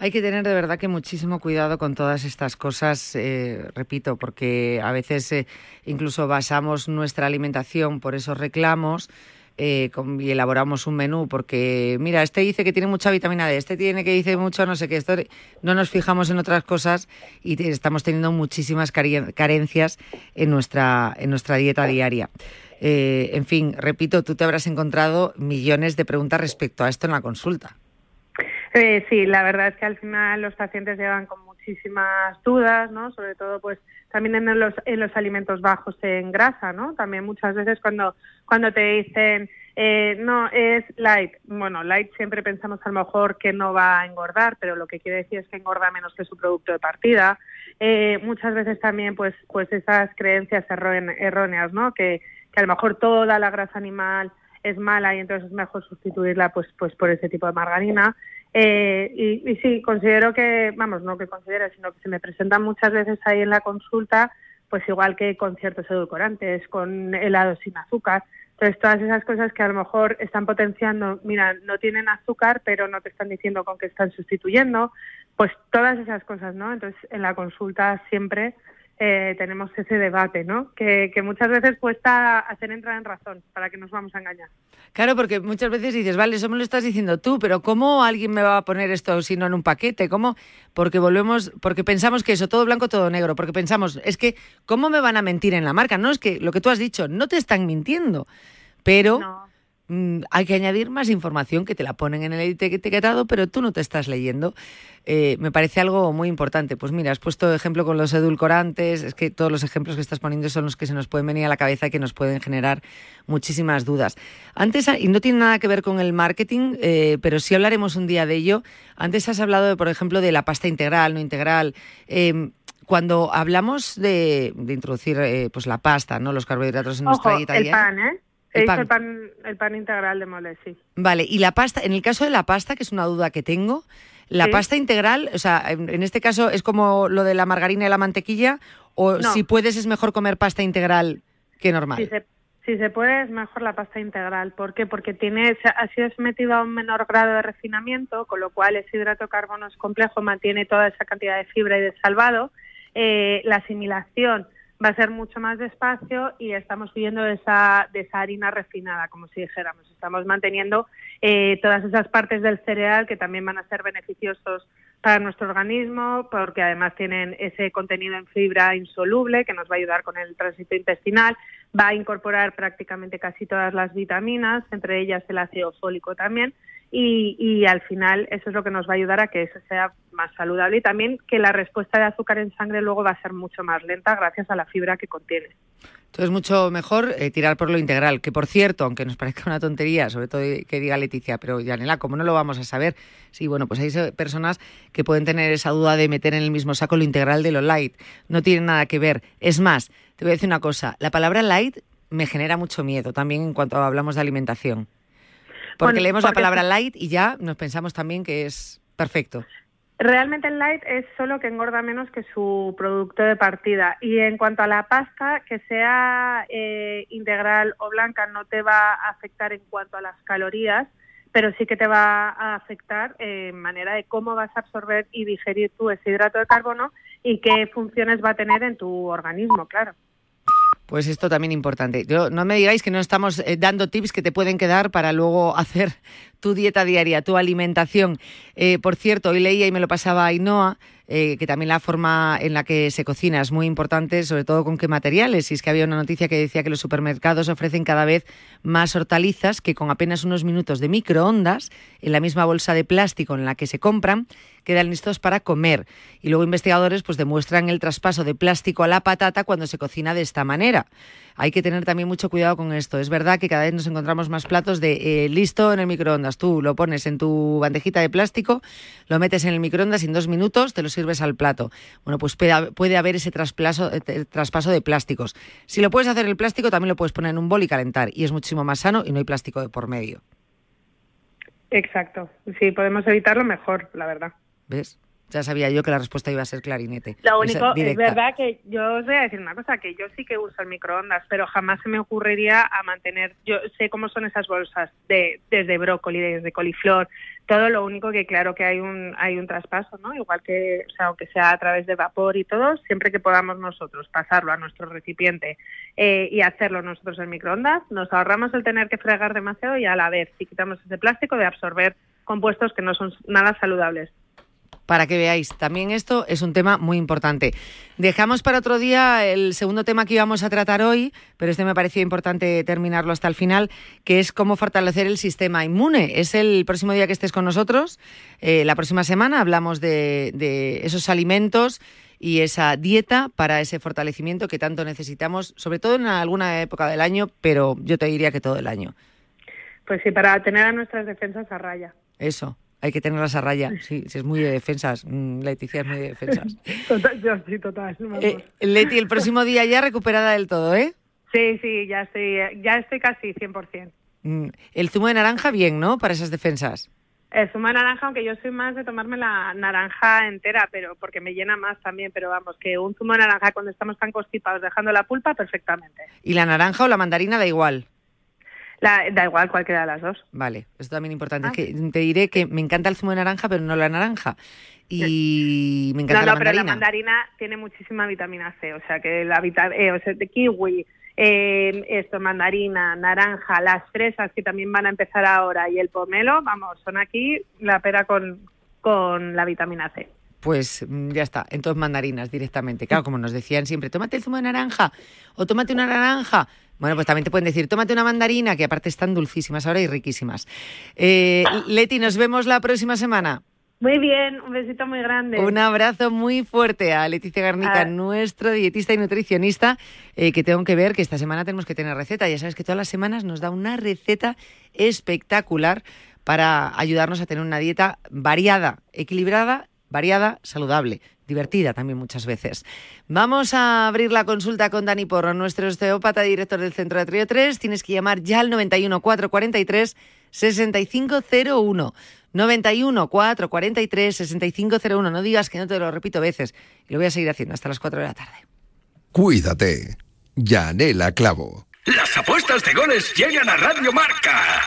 Hay que tener de verdad que muchísimo cuidado con todas estas cosas, eh, repito, porque a veces eh, incluso basamos nuestra alimentación por esos reclamos eh, y elaboramos un menú porque, mira, este dice que tiene mucha vitamina D, este tiene que dice mucho no sé qué, no nos fijamos en otras cosas y estamos teniendo muchísimas carencias en nuestra, en nuestra dieta diaria. Eh, en fin, repito, tú te habrás encontrado millones de preguntas respecto a esto en la consulta. Eh, sí, la verdad es que al final los pacientes llegan con muchísimas dudas, ¿no? Sobre todo, pues también en los, en los alimentos bajos en grasa, ¿no? También muchas veces cuando, cuando te dicen, eh, no, es light. Bueno, light siempre pensamos a lo mejor que no va a engordar, pero lo que quiere decir es que engorda menos que su producto de partida. Eh, muchas veces también, pues, pues esas creencias erróneas, ¿no? Que, que a lo mejor toda la grasa animal es mala y entonces es mejor sustituirla pues pues por ese tipo de margarina eh, y, sí, considero que, vamos, no que considero, sino que se me presentan muchas veces ahí en la consulta, pues igual que con ciertos edulcorantes, con helados sin azúcar. Entonces, todas esas cosas que a lo mejor están potenciando, mira, no tienen azúcar, pero no te están diciendo con qué están sustituyendo, pues todas esas cosas, ¿no? Entonces, en la consulta siempre eh, tenemos ese debate, ¿no? Que, muchas veces cuesta hacer entrar en razón, para que nos vamos a engañar. Claro, porque muchas veces dices, vale, eso me lo estás diciendo tú, pero ¿cómo alguien me va a poner esto si no en un paquete? ¿Cómo? Porque volvemos, porque pensamos que eso, todo blanco, todo negro, porque pensamos, es que, ¿cómo me van a mentir en la marca? No, es que lo que tú has dicho, no te están mintiendo, pero... Mm, hay que añadir más información que te la ponen en el etiquetado, pero tú no te estás leyendo. Eh, me parece algo muy importante. Pues mira, has puesto ejemplo con los edulcorantes, es que todos los ejemplos que estás poniendo son los que se nos pueden venir a la cabeza y que nos pueden generar muchísimas dudas. Antes, y no tiene nada que ver con el marketing, eh, pero sí hablaremos un día de ello. Antes has hablado, por ejemplo, de la pasta integral, no integral. Eh, cuando hablamos de, introducir pues la pasta, no los carbohidratos en nuestra dieta el pan, ¿eh? El pan. el pan. integral de mole, sí. Vale, y la pasta, en el caso de la pasta, que es una duda que tengo, la pasta integral, o sea, en, este caso es como lo de la margarina y la mantequilla, o si puedes es mejor comer pasta integral que normal. Si se, puede es mejor la pasta integral. ¿Por qué? Porque tiene, ha sido sometido a un menor grado de refinamiento, con lo cual ese hidrato de carbono es complejo, mantiene toda esa cantidad de fibra y de salvado. Eh, la asimilación va a ser mucho más despacio y estamos viviendo de esa, de esa harina refinada, como si dijéramos. Estamos manteniendo eh, todas esas partes del cereal que también van a ser beneficiosos para nuestro organismo, porque además tienen ese contenido en fibra insoluble que nos va a ayudar con el tránsito intestinal, va a incorporar prácticamente casi todas las vitaminas, entre ellas el ácido fólico también, y, y, al final eso es lo que nos va a ayudar a que eso sea más saludable y también que la respuesta de azúcar en sangre luego va a ser mucho más lenta gracias a la fibra que contiene. Entonces, mucho mejor eh, tirar por lo integral, que por cierto, aunque nos (laughs) parezca una tontería, sobre todo que diga Leticia, pero Yanela, ¿cómo no lo vamos a saber? Sí, bueno, pues hay personas que pueden tener esa duda de meter en el mismo saco lo integral de lo light. No tiene nada que ver. Es más, te voy a decir una cosa, la palabra light me genera mucho miedo también en cuanto hablamos de alimentación. Porque leemos la palabra light y ya nos pensamos también que es perfecto. Realmente el light es solo que engorda menos que su producto de partida. Y en cuanto a la pasta, que sea eh, integral o blanca no te va a afectar en cuanto a las calorías, pero sí que te va a afectar en manera de cómo vas a absorber y digerir tu ese hidrato de carbono y qué funciones va a tener en tu organismo, claro. Pues esto también importante. Yo, no me digáis que no estamos eh, dando tips que te pueden quedar para luego (laughs) hacer tu dieta diaria, tu alimentación. Eh, por cierto, hoy leía y me lo pasaba Ainhoa, eh, que también la forma en la que se cocina es muy importante, sobre todo con qué materiales. Y es que había una noticia que decía que los supermercados ofrecen cada vez más hortalizas que con apenas unos minutos de microondas en la misma bolsa de plástico en la que se compran quedan listos para comer. Y luego investigadores pues demuestran el traspaso de plástico a la patata cuando se cocina de esta manera. Hay que tener también mucho cuidado con esto. Es verdad que cada vez nos encontramos más platos de eh, listo en el microondas. Tú lo pones en tu bandejita de plástico, lo metes en el microondas y en dos minutos te lo sirves al plato. Bueno, pues puede, haber ese traspaso, eh, traspaso de plásticos. Si lo puedes hacer en el plástico, también lo puedes poner en un bol y calentar. Y es muchísimo más sano y no hay plástico de por medio. Exacto. Si podemos evitarlo, mejor, la verdad. ¿Ves? Ya sabía yo que la respuesta iba a ser clarinete. Lo único, es verdad que yo os voy a decir una cosa, que yo sí que uso el microondas, pero jamás se me ocurriría a mantener, yo sé cómo son esas bolsas de desde brócoli, desde coliflor, todo lo único que claro que hay un hay un traspaso, ¿no? Igual que, o sea, aunque sea a través de vapor y todo, siempre que podamos nosotros pasarlo a nuestro recipiente eh, y hacerlo nosotros en microondas, nos ahorramos el tener que fregar demasiado y a la vez, si quitamos ese plástico, de absorber compuestos que no son nada saludables para que veáis. También esto es un tema muy importante. Dejamos para otro día el segundo tema que íbamos a tratar hoy, pero este me parecía importante terminarlo hasta el final, que es cómo fortalecer el sistema inmune. Es el próximo día que estés con nosotros. Eh, la próxima semana hablamos de, de esos alimentos y esa dieta para ese fortalecimiento que tanto necesitamos, sobre todo en alguna época del año, pero yo te diría que todo el año. Pues sí, para tener a nuestras defensas a raya. Eso, hay que tenerlas a raya. Sí, si es muy de defensas. Mm, Leticia es muy de defensas. (laughs) Total, yo sí, total. Eh, Leti, el próximo día ya recuperada del todo, ¿eh? Sí, sí, ya estoy, ya estoy casi 100%. Mm, el zumo de naranja, bien, ¿no? Para esas defensas. El zumo de naranja, aunque yo soy más de tomarme la naranja entera, pero porque me llena más también, pero vamos, que un zumo de naranja cuando estamos tan constipados dejando la pulpa, perfectamente. ¿Y la naranja o la mandarina da igual? Da igual cualquiera de las dos. Vale, esto también importante. Es ah. que te diré que me encanta el zumo de naranja, pero no la naranja. Y me encanta no, no, pero la mandarina tiene muchísima vitamina C, o sea que la vitamina, eh, o sea, de kiwi, eh, esto, mandarina, naranja, las fresas que también van a empezar ahora y el pomelo, vamos, son aquí la pera con, con la vitamina C. Pues mm, ya está, entonces mandarinas directamente. Claro, como nos decían siempre, tómate el zumo de naranja o tómate una naranja. Bueno, pues también te pueden decir, tómate una mandarina, que aparte están dulcísimas ahora y riquísimas. Eh, Leti, nos vemos la próxima semana. Muy bien, un besito muy grande. Un abrazo muy fuerte a Leticia Garnica, ah. nuestro dietista y nutricionista, eh, que tengo que ver que esta semana tenemos que tener receta. Ya sabes que todas las semanas nos da una receta espectacular para ayudarnos a tener una dieta variada, equilibrada, variada, saludable divertida también muchas veces. Vamos a abrir la consulta con Dani Porro, nuestro osteópata, director del Centro de Trio 3. Tienes que llamar ya al 91 443 6501. 91 443 6501. No digas que no te lo repito veces. Y lo voy a seguir haciendo hasta las 4 de la tarde. Cuídate. Yanela Clavo. Las apuestas de goles llegan a Radio Marca.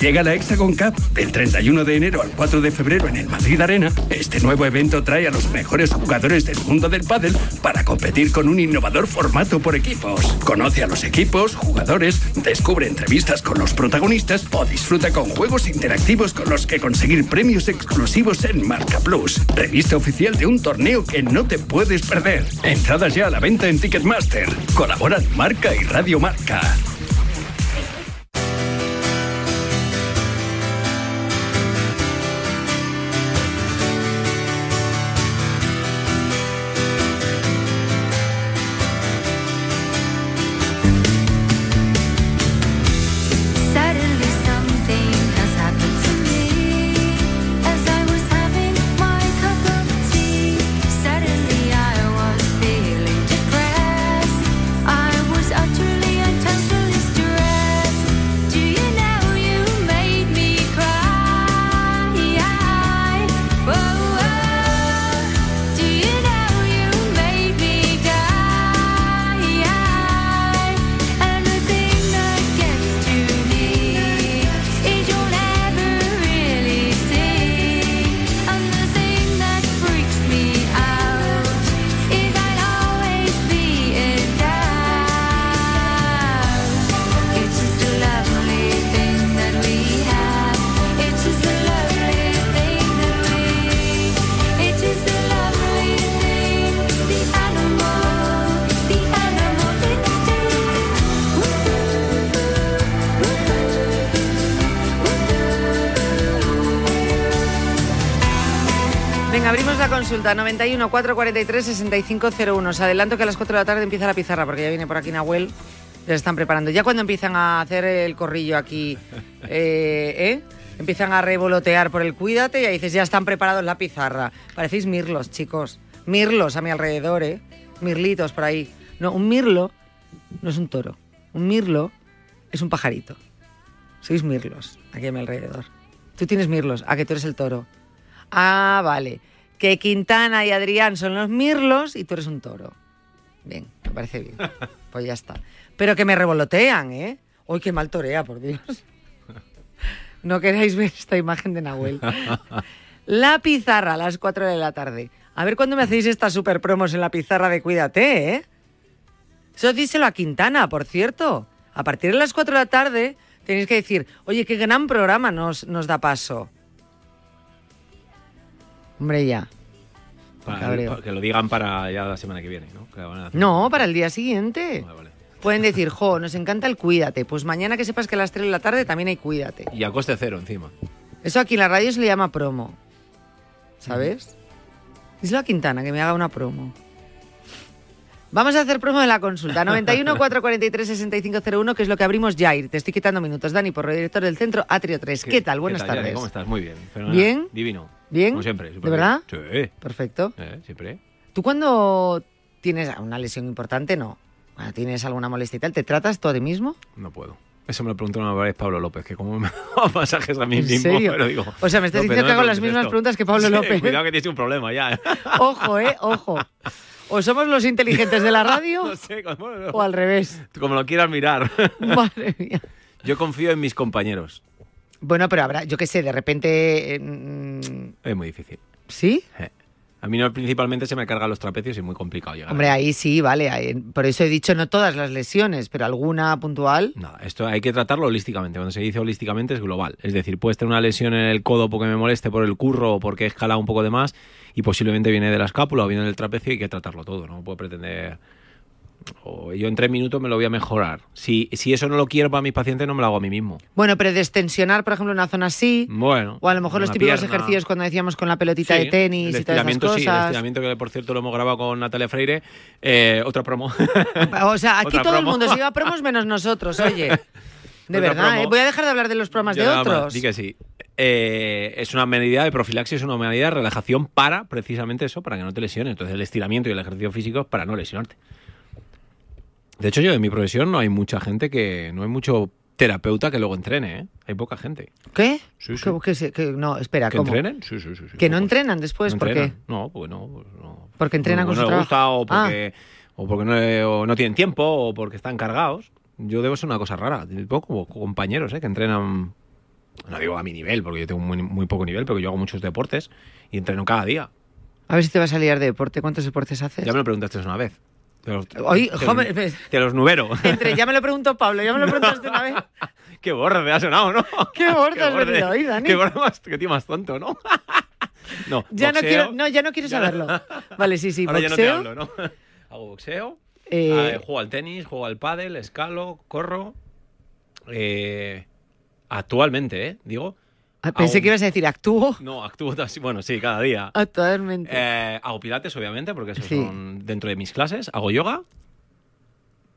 Llega la Hexagon Cup del 31 de enero al 4 de febrero en el Madrid Arena. Este nuevo evento trae a los mejores jugadores del mundo del pádel para competir con un innovador formato por equipos. Conoce a los equipos, jugadores, descubre entrevistas con los protagonistas o disfruta con juegos interactivos con los que conseguir premios exclusivos en Marca Plus, revista oficial de un torneo que no te puedes perder. Entradas ya a la venta en Ticketmaster. Colaboran Marca y Radio Marca. Consulta, 91 443 6501. Os adelanto que a las 4 de la tarde empieza la pizarra, porque ya viene por aquí Nahuel. Ya se están preparando. Ya cuando empiezan a hacer el corrillo aquí, (laughs) eh, ¿eh? empiezan a revolotear por el cuídate y ahí dices, ya están preparados la pizarra. Parecéis mirlos, chicos. Mirlos a mi alrededor, ¿eh? Mirlitos por ahí. No, un mirlo no es un toro. Un mirlo es un pajarito. Sois mirlos aquí a mi alrededor. Tú tienes mirlos, a que tú eres el toro. Ah, vale. Que Quintana y Adrián son los mirlos y tú eres un toro. Bien, me parece bien. (laughs) Pues ya está. Pero que me revolotean, ¿eh? Uy, qué mal torea, por Dios. No queráis ver esta imagen de Nahuel. (laughs) La pizarra a las 4 de la tarde. A ver cuándo me hacéis estas super promos en la pizarra de Cuídate, ¿eh? Eso díselo a Quintana, por cierto. A partir de las 4 de la tarde tenéis que decir, oye, qué gran programa nos, nos da paso. Hombre, ya. Para- Cabreo. para que lo digan para ya la semana que viene, ¿no? Que van a hacer- No, para el día siguiente. Vale, vale. Pueden decir, jo, nos encanta el Cuídate. Pues mañana que sepas que a las 3 de la tarde también hay Cuídate. Y a coste cero encima. Eso aquí en la radio se le llama promo. ¿Sabes? Díselo a Quintana que me haga una promo. Vamos a hacer promo de la consulta. 91 443 6501, que es lo que abrimos ya. Te estoy quitando minutos. Dani, por director del centro Atrio 3. ¿Qué, tal? Buenas tardes. ¿Cómo estás? Muy bien. fenomenal. ¿Bien? Divino. ¿Bien? Como siempre. ¿De verdad? bien. Sí. Perfecto. Eh, siempre. ¿Tú cuando tienes una lesión importante, no? Cuando tienes alguna molestia y tal, ¿te tratas tú a ti mismo? No puedo. Eso me lo preguntó una vez Pablo López, que como me (laughs) da masajes a mí ¿En mismo, serio? pero digo... O sea, me estás López, diciendo no que hago las mismas esto. preguntas que Pablo Sí, López. Cuidado que tienes un problema ya. (laughs) Ojo, ¿eh? Ojo. O somos los inteligentes de la radio (laughs) no sé, como, o al revés. como lo quieras mirar. Madre mía. Yo confío en mis compañeros. Bueno, pero habrá, yo qué sé, de repente... eh, mm, Es muy difícil. ¿Sí? Eh. A mí no, principalmente se me cargan los trapecios y es muy complicado llegar. Hombre, ahí. sí, vale. ahí- por eso he dicho no todas las lesiones, pero alguna puntual. Nada, esto hay que tratarlo holísticamente. Cuando se dice holísticamente es global. Es decir, puedes tener una lesión en el codo porque me moleste por el curro o porque he escalado un poco de más y posiblemente viene de la escápula o viene del trapecio y hay que tratarlo todo. No puedo pretender. O yo en tres minutos me lo voy a mejorar. Si, si eso no lo quiero para mis pacientes, no me lo hago a mí mismo. Bueno, pero destensionar, por ejemplo, una zona así. Bueno. O a lo mejor los típicos pierna. ejercicios cuando decíamos con la pelotita Sí, de tenis el y todas esas estiramiento sí, el cosas. estiramiento que por cierto lo hemos grabado con Natalia Freire. Eh, otra promo. O sea, aquí (laughs) todo el mundo se iba a promos menos nosotros, oye. (laughs) De Otra verdad. ¿eh? Voy a dejar de hablar de los programas de otros. Di que sí. Eh, es una medida de profilaxis, es una medida de relajación para precisamente eso, para que no te lesiones. Entonces el estiramiento y el ejercicio físico es para no lesionarte. De hecho, yo en mi profesión no hay mucha gente que. No hay mucho terapeuta que luego entrene, ¿eh? Hay poca gente. ¿Qué? Sí, sí. ¿Qué- qué se- qué- no, espera, ¿Que ¿cómo? entrenen? Sí, sí, sí. sí, ¿Que no entrenan después? ¿No ¿Por entrenan? qué? No, pues no. pues no. Porque entrenan con su no les gusta o porque, o porque no, o no tienen tiempo o porque están cargados. Yo debo ser una cosa rara. Tengo como compañeros ¿eh? que entrenan, no digo a mi nivel, porque yo tengo muy, muy poco nivel, pero yo hago muchos deportes y entreno cada día. A ver si te vas a liar de deporte. ¿Cuántos deportes haces? Ya me lo preguntaste una vez. Te los, Oye, te, joder, los- te los nubero. Entre, ya me lo preguntó Pablo, ya me lo (laughs) preguntaste una vez. Qué borde me ha sonado, ¿no? Qué (laughs) borde has venido hoy, Dani. Qué borde más, qué tío más tonto, ¿no? (laughs) no, Ya no boxeo. quiero, no, ya no quiero Ya no- saberlo. Vale, sí, sí, Ahora ya no te boxeo. hablo, ¿no? Hago boxeo, Eh, eh, juego al tenis, juego al pádel, escalo, corro. Eh, actualmente, ¿eh? Digo. Ah, pensé que ibas a decir actúo. No, actúo, bueno, sí, cada día. Actualmente. Eh, hago pilates, obviamente, porque esos Sí. son dentro de mis clases. Hago yoga.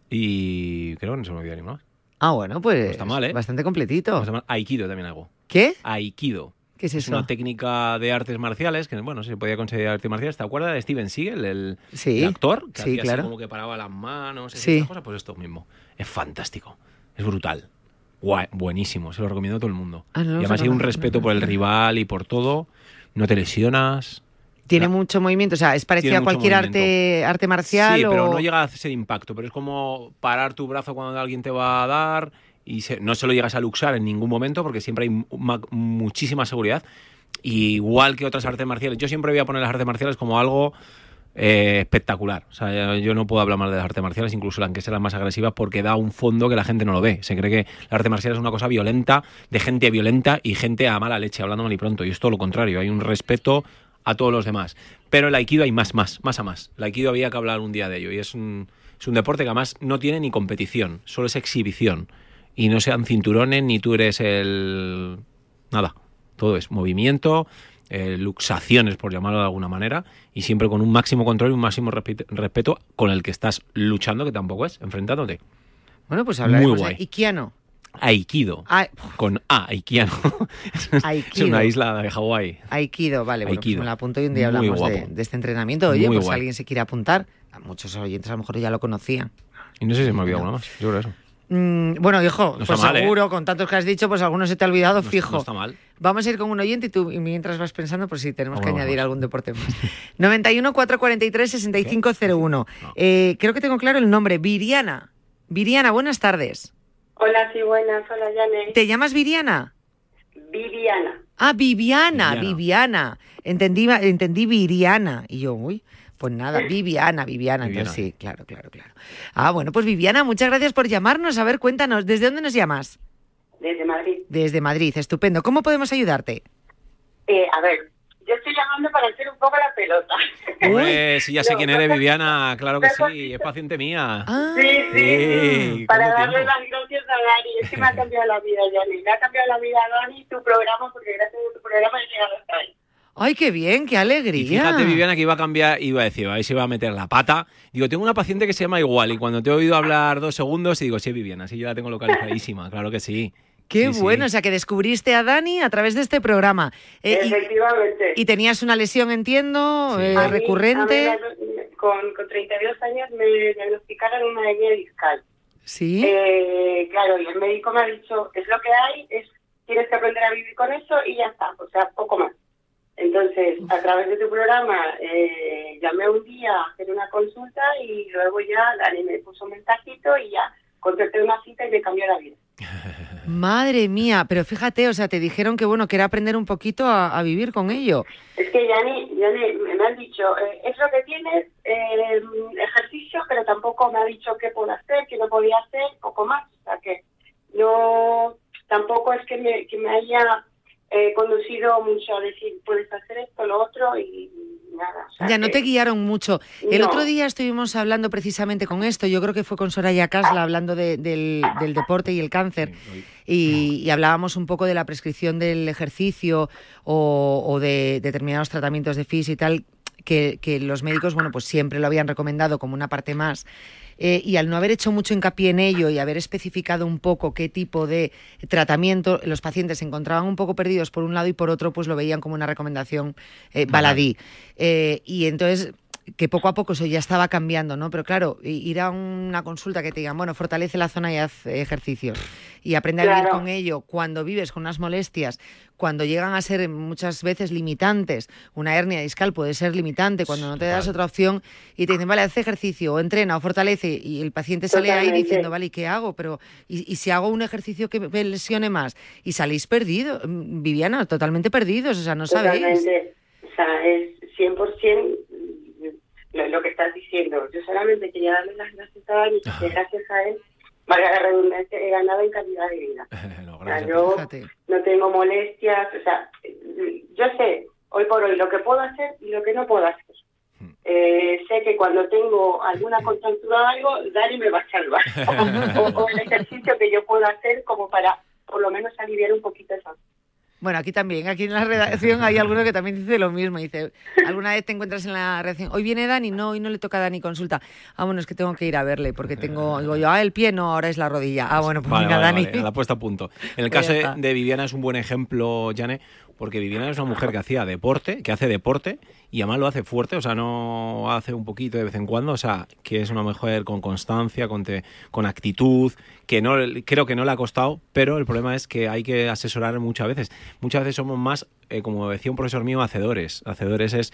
Y creo que no se me olvida ni más. ah, bueno, pues. no está mal, ¿eh? Bastante completito. No está mal. Aikido también hago. ¿Qué? Aikido. ¿Qué es Es eso? una técnica de artes marciales que, bueno, se podía considerar artes marciales. ¿Te acuerdas de Steven Seagal, el, Sí. el actor? Que Sí, hacía así claro. como que paraba las manos, Sí. esas cosas. Pues esto mismo. Es fantástico. Es brutal. Guay, buenísimo. Se lo recomiendo a todo el mundo. Ah, no y además hay un respeto no, por el rival y por todo. No te lesionas. Tiene mucho movimiento, o sea, es parecido a cualquier arte, arte marcial Sí, pero no llega a ese impacto. Pero es como parar tu brazo cuando alguien te va a dar y se- no se lo llegas a luxar en ningún momento porque siempre hay mu- ma- muchísima seguridad. Y igual que otras artes marciales. Yo siempre voy a poner las artes marciales como algo eh, espectacular. O sea, yo no puedo hablar mal de las artes marciales, incluso las que sean más agresivas, porque da un fondo que la gente no lo ve. Se cree que la arte marcial es una cosa violenta, de gente violenta y gente a mala leche, hablando mal y pronto. Y es todo lo contrario. Hay un respeto a todos los demás. Pero el aikido hay más, más, más a más. El aikido había que hablar un día de ello. Y es un, es un deporte que además no tiene ni competición, solo es exhibición. Y no sean cinturones, ni tú eres el... Nada. Todo es movimiento, eh, luxaciones, por llamarlo de alguna manera, y siempre con un máximo control y un máximo respe- respeto con el que estás luchando, que tampoco es, enfrentándote. Bueno, pues hablaremos guay. de Ikiano. Aikido. Con A, Aikiano. (laughs) es Aikido. una isla de Hawái. Aikido, vale, bueno, pues Aikido. me lo apunto y un día Muy hablamos de, este entrenamiento. Oye, Muy pues si alguien se quiere apuntar, a muchos oyentes a lo mejor ya lo conocían. Y no sé si me he olvidado alguna más. Yo creo eso. Mm, bueno, hijo, No pues mal, ¿eh? seguro, con tantos que has dicho, pues alguno se te ha olvidado No, fijo. no está mal. Vamos a ir con un oyente y tú y mientras vas pensando, pues sí, tenemos que añadir vamos. algún deporte más. 91 443 6501. Eh, creo que tengo claro el nombre, Viriana. Viriana, buenas tardes. Hola, sí, buenas. Hola, Yane. ¿Te llamas Viriana? Viviana. Ah, Viviana, Viviana. Viviana. Entendí, entendí Viriana. Y yo, uy, pues nada, Viviana, Viviana. Entonces sí, claro, claro, claro. Ah, bueno, pues Viviana, muchas gracias por llamarnos. A ver, cuéntanos, ¿desde dónde nos llamas? Desde Madrid. Desde Madrid, estupendo. ¿Cómo podemos ayudarte? Eh, a ver, yo estoy llamando para hacer un poco la pelota. Hombre, si ya sé No, quién eres, no, Viviana, claro que no, sí, es paciente mía. Ah, Sí, sí, sí. Sí, Para ¿cuánto darle tiempo? las gracias a Dani. Es que me ha cambiado la vida, Yane. Me ha cambiado la vida, Dani, tu programa, porque gracias a tu programa he llegado hasta ahí. Ay, qué bien, qué alegría. Y fíjate, Viviana, que iba a cambiar, iba a decir, ahí se iba a meter la pata. Digo, tengo una paciente que se llama igual, y cuando te he oído hablar dos segundos, y digo, sí, Viviana, sí, yo la tengo localizadísima, claro que sí. Qué Sí, sí. bueno, o sea que descubriste a Dani a través de este programa. Eh, Efectivamente. y, tenías una lesión, entiendo, Sí. eh, A mí- recurrente. a con, con 32 años me diagnosticaron una hernia discal. Sí. Eh, claro, y el médico me ha dicho, es lo que hay, es tienes que aprender a vivir con eso y ya está, o sea, poco más. Entonces, a través de tu programa, eh, llamé un día a hacer una consulta y luego ya Dani me puso un mensajito y ya concerté una cita y me cambió la vida. (laughs) Madre mía, pero fíjate, o sea, te dijeron que bueno, que era aprender un poquito a, a vivir con ello. Es que Yani, Yani me han dicho, eh, es lo que tienes, eh, ejercicio, pero tampoco me ha dicho qué puedo hacer, qué no podía hacer, poco más. O sea que no, tampoco es que me, que me haya eh, conducido mucho a decir, puedes hacer esto, lo otro y nada. o sea Ya no te guiaron mucho. El No. otro día estuvimos hablando precisamente con esto, yo creo que fue con Soraya Casla hablando de- del, del deporte y el cáncer. Y, y hablábamos un poco de la prescripción del ejercicio o, o de determinados tratamientos de fisio y tal, que, que los médicos, bueno, pues siempre lo habían recomendado como una parte más. Eh, y al no haber hecho mucho hincapié en ello y haber especificado un poco qué tipo de tratamiento, los pacientes se encontraban un poco perdidos por un lado y por otro, pues lo veían como una recomendación eh, baladí. Eh, y entonces que poco a poco eso ya estaba cambiando, ¿no? Pero claro, ir a una consulta que te digan, bueno, fortalece la zona y haz ejercicios y aprende a vivir con ello cuando vives con unas molestias, cuando llegan a ser muchas veces limitantes, una hernia discal puede ser limitante cuando no te das otra opción y te dicen, vale, haz ejercicio o entrena o fortalece y el paciente sale ahí diciendo, vale, ¿y qué hago? Pero, ¿y, y si hago un ejercicio que me lesione más? Y salís perdidos, mm, Viviana, totalmente perdidos, o sea, no sabéis. Totalmente. O sea, es 100% lo, lo que estás diciendo. Yo solamente quería darle las gracias a Dani, que gracias a él, valga la redundancia, he ganado en calidad de vida. (laughs) No, O sea, gracias. yo Fíjate. no tengo molestias, o sea, yo sé hoy por hoy lo que puedo hacer y lo que no puedo hacer. Hmm. Eh, sé que cuando tengo alguna contractura o algo, Dani me va a salvar. (laughs) o, o el ejercicio que yo puedo hacer como para por lo menos aliviar un poquito esa. Bueno, aquí también, aquí en la redacción hay alguno que también dice lo mismo. Dice, ¿alguna vez te encuentras en la redacción? Hoy viene Dani, no, hoy no le toca a Dani consulta. Ah, bueno, es que tengo que ir a verle porque tengo, digo yo, ah, el pie, no, ahora es la rodilla. Ah, bueno, pues Vale, venga, vale, Dani. vale, la puesta a punto. En el (laughs) Pues caso de, de Viviana es un buen ejemplo, Jane, porque Viviana es una mujer que hacía deporte, que hace deporte y además lo hace fuerte, o sea, no hace un poquito de vez en cuando, o sea, que es una mujer con constancia, con, te- con actitud, que no creo que no le ha costado, pero el problema es que hay que asesorar muchas veces. Muchas veces somos más, eh, como decía un profesor mío, hacedores. Hacedores es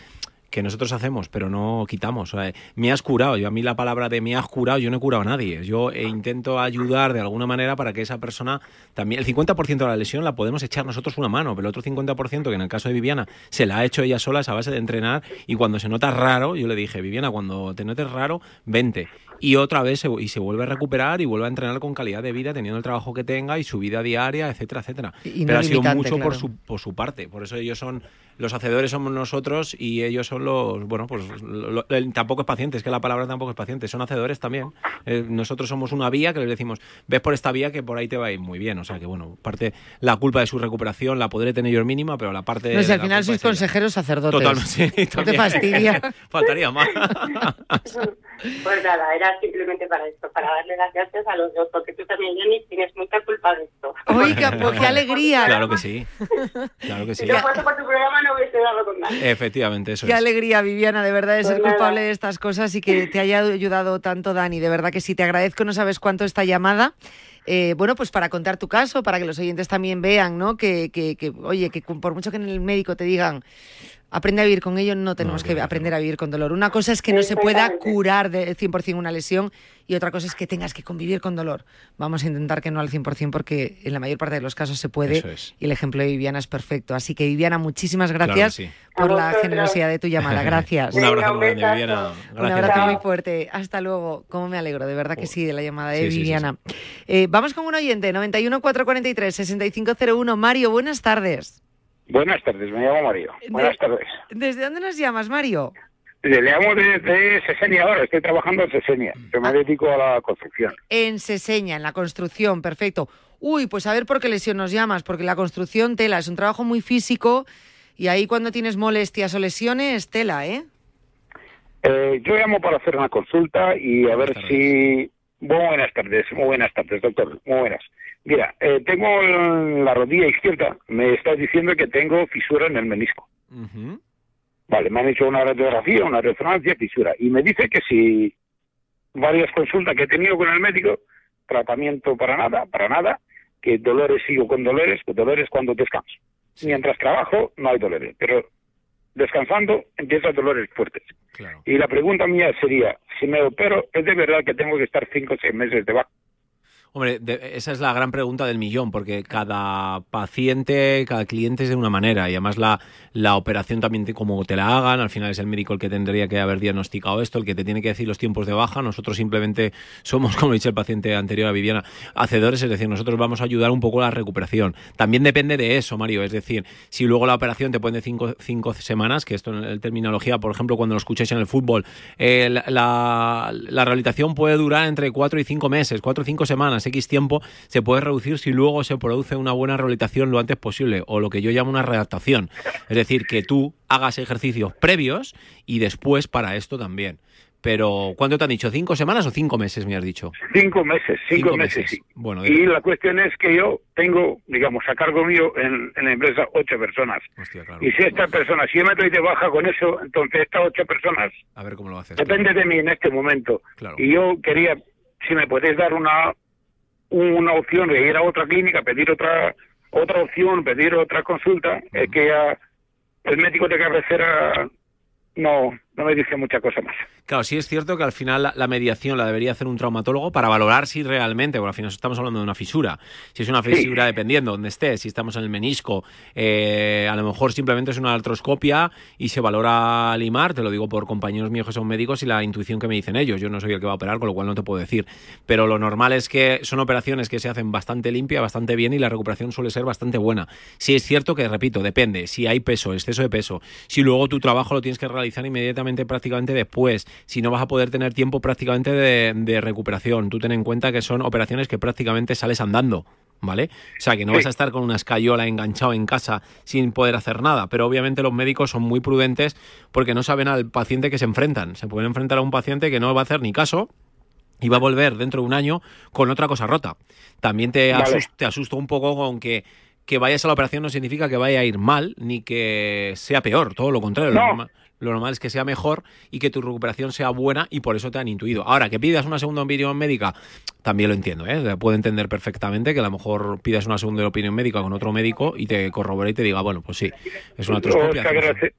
que nosotros hacemos, pero no quitamos. O sea, me has curado. Yo a mí la palabra de me has curado, yo no he curado a nadie. Yo eh, intento ayudar de alguna manera para que esa persona también. El 50% de la lesión la podemos echar nosotros una mano, pero el otro 50%, que en el caso de Viviana, se la ha hecho ella sola a base de entrenar. Y cuando se nota raro, yo le dije, Viviana, cuando te notes raro, vente. Y otra vez se, y se vuelve a recuperar y vuelve a entrenar con calidad de vida, teniendo el trabajo que tenga y su vida diaria, etcétera, etcétera. Y no pero ha sido mucho por su por su parte. Por eso ellos son los hacedores somos nosotros y ellos son los, bueno, pues lo- el- tampoco es paciente, es que la palabra tampoco es paciente, son hacedores también. Eh, nosotros somos una vía que les decimos, ves por esta vía que por ahí te va a ir muy bien. O sea que, bueno, parte, la culpa de su recuperación la podré tener yo mínima, pero la parte No sé, de al la final sois consejeros sacerdotes. Totalmente, sí, (laughs) ¿No te fastidia? (laughs) Faltaría más. (laughs) Pues nada, era simplemente para esto, para darle las gracias a los dos, porque tú también, Jenny, tienes mucha culpa de esto. Oiga, pues qué alegría. Claro que sí. Claro que sí. Si no fuese por tu programa no hubiese dado con. Efectivamente, eso Qué es. alegría, Viviana, de verdad, de Pues ser nada. culpable de estas cosas y que te haya ayudado tanto, Dani. De verdad que sí, te agradezco, no sabes cuánto esta llamada. Eh, bueno, pues para contar tu caso, para que los oyentes también vean, ¿no? Que, que, que, oye, que por mucho que en el médico te digan aprende a vivir con ello, no tenemos que aprender a vivir con dolor. Una cosa es que no se pueda curar de 100% una lesión y otra cosa es que tengas que convivir con dolor. Vamos a intentar que no al 100% porque en la mayor parte de los casos se puede Eso es. y el ejemplo de Viviana es perfecto. Así que Viviana, muchísimas Claro gracias sí. por la generosidad de tu llamada. (laughs) Gracias. Un abrazo muy grande. Viviana. Un abrazo muy fuerte. Hasta luego. ¿Cómo me alegro? De verdad que sí, de la llamada de Sí, sí, sí, Viviana. Eh, vamos con un oyente, 91 443 6501. Mario, buenas tardes. Buenas tardes, me llamo Mario. Buenas tardes. ¿Desde dónde nos llamas, Mario? Le llamo desde Sesenia ahora, estoy trabajando en Sesenia. Yo me dedico a la construcción. En Seseña, en la construcción, perfecto. Uy, pues a ver por qué lesión nos llamas, porque la construcción, tela, es un trabajo muy físico y ahí cuando tienes molestias o lesiones, tela, ¿eh? Eh, yo llamo para hacer una consulta y a ver tardes. si... Muy buenas tardes, muy buenas tardes, doctor, muy buenas. Mira, eh, tengo en la rodilla izquierda, me está diciendo que tengo fisura en el menisco. Vale, me han hecho una radiografía, una resonancia, fisura. Y me dice que si varias consultas que he tenido con el médico, tratamiento para nada, para nada, que dolores sigo con dolores, que dolores cuando descanso. Mientras trabajo no hay dolores, pero descansando empiezan dolores fuertes. Claro. Y la pregunta mía sería, si me opero, ¿es de verdad que tengo que estar cinco o seis meses de baja? Hombre, de- esa es la gran pregunta del millón, porque cada paciente, cada cliente es de una manera y además la, la operación también, como te la hagan, al final es el médico el que tendría que haber diagnosticado esto, el que te tiene que decir los tiempos de baja. Nosotros simplemente somos, (laughs) como ha dicho el paciente anterior a Viviana, hacedores, es decir, nosotros vamos a ayudar un poco a la recuperación. También depende de eso, Mario, es decir, si luego la operación te pone cinco, cinco semanas, que esto en terminología, por ejemplo, cuando lo escucháis en el fútbol, eh, la, la- la rehabilitación puede durar entre cuatro y cinco meses, cuatro o cinco semanas, X tiempo, se puede reducir si luego se produce una buena rehabilitación lo antes posible, o lo que yo llamo una readaptación. Es decir, que tú hagas ejercicios previos y después para esto también. Pero, ¿cuánto te han dicho? ¿Cinco semanas o cinco meses, me has dicho? Cinco meses, cinco, Cinco meses, meses. sí. Bueno, y la cuestión es que yo tengo, digamos, a cargo mío en, en la empresa ocho personas. Hostia, claro. Y si esta persona, si yo me doy de baja con eso, entonces estas ocho personas A ver cómo lo haces. depende de mí en este momento. Claro. Y yo quería, si me podéis dar una una opción de ir a otra clínica, pedir otra otra opción, pedir otra consulta, es que ya el médico de cabecera no no me dice mucha cosa más. Claro, sí es cierto que al final la, la mediación la debería hacer un traumatólogo para valorar si realmente, porque al final estamos hablando de una fisura, si es una fisura dependiendo donde esté, si estamos en el menisco, eh, a lo mejor simplemente es una artroscopia y se valora limar, te lo digo por compañeros míos que son médicos y la intuición que me dicen ellos, yo no soy el que va a operar, con lo cual no te puedo decir, pero lo normal es que son operaciones que se hacen bastante limpia, bastante bien y la recuperación suele ser bastante buena. Sí es cierto que, repito, depende, si hay peso, exceso de peso, si luego tu trabajo lo tienes que realizar inmediatamente prácticamente después, si no vas a poder tener tiempo prácticamente de, de recuperación. Tú ten en cuenta que son operaciones que prácticamente sales andando. ¿Vale? O sea, que no Sí. vas a estar con una escayola enganchado en casa sin poder hacer nada. Pero obviamente los médicos son muy prudentes porque no saben al paciente que se enfrentan. Se pueden enfrentar a un paciente que no va a hacer ni caso y va a volver dentro de un año con otra cosa rota. También te, Vale. te asusto un poco con que que vayas a la operación no significa que vaya a ir mal ni que sea peor, todo lo contrario. Lo. Lo normal es que sea mejor y que tu recuperación sea buena y por eso te han intuido. Ahora, que pidas una segunda opinión médica, también lo entiendo, ¿eh? Puedo entender perfectamente que a lo mejor pidas una segunda opinión médica con otro médico y te corrobore y te diga, bueno, pues sí, es una Os, hacemos eso. agradece-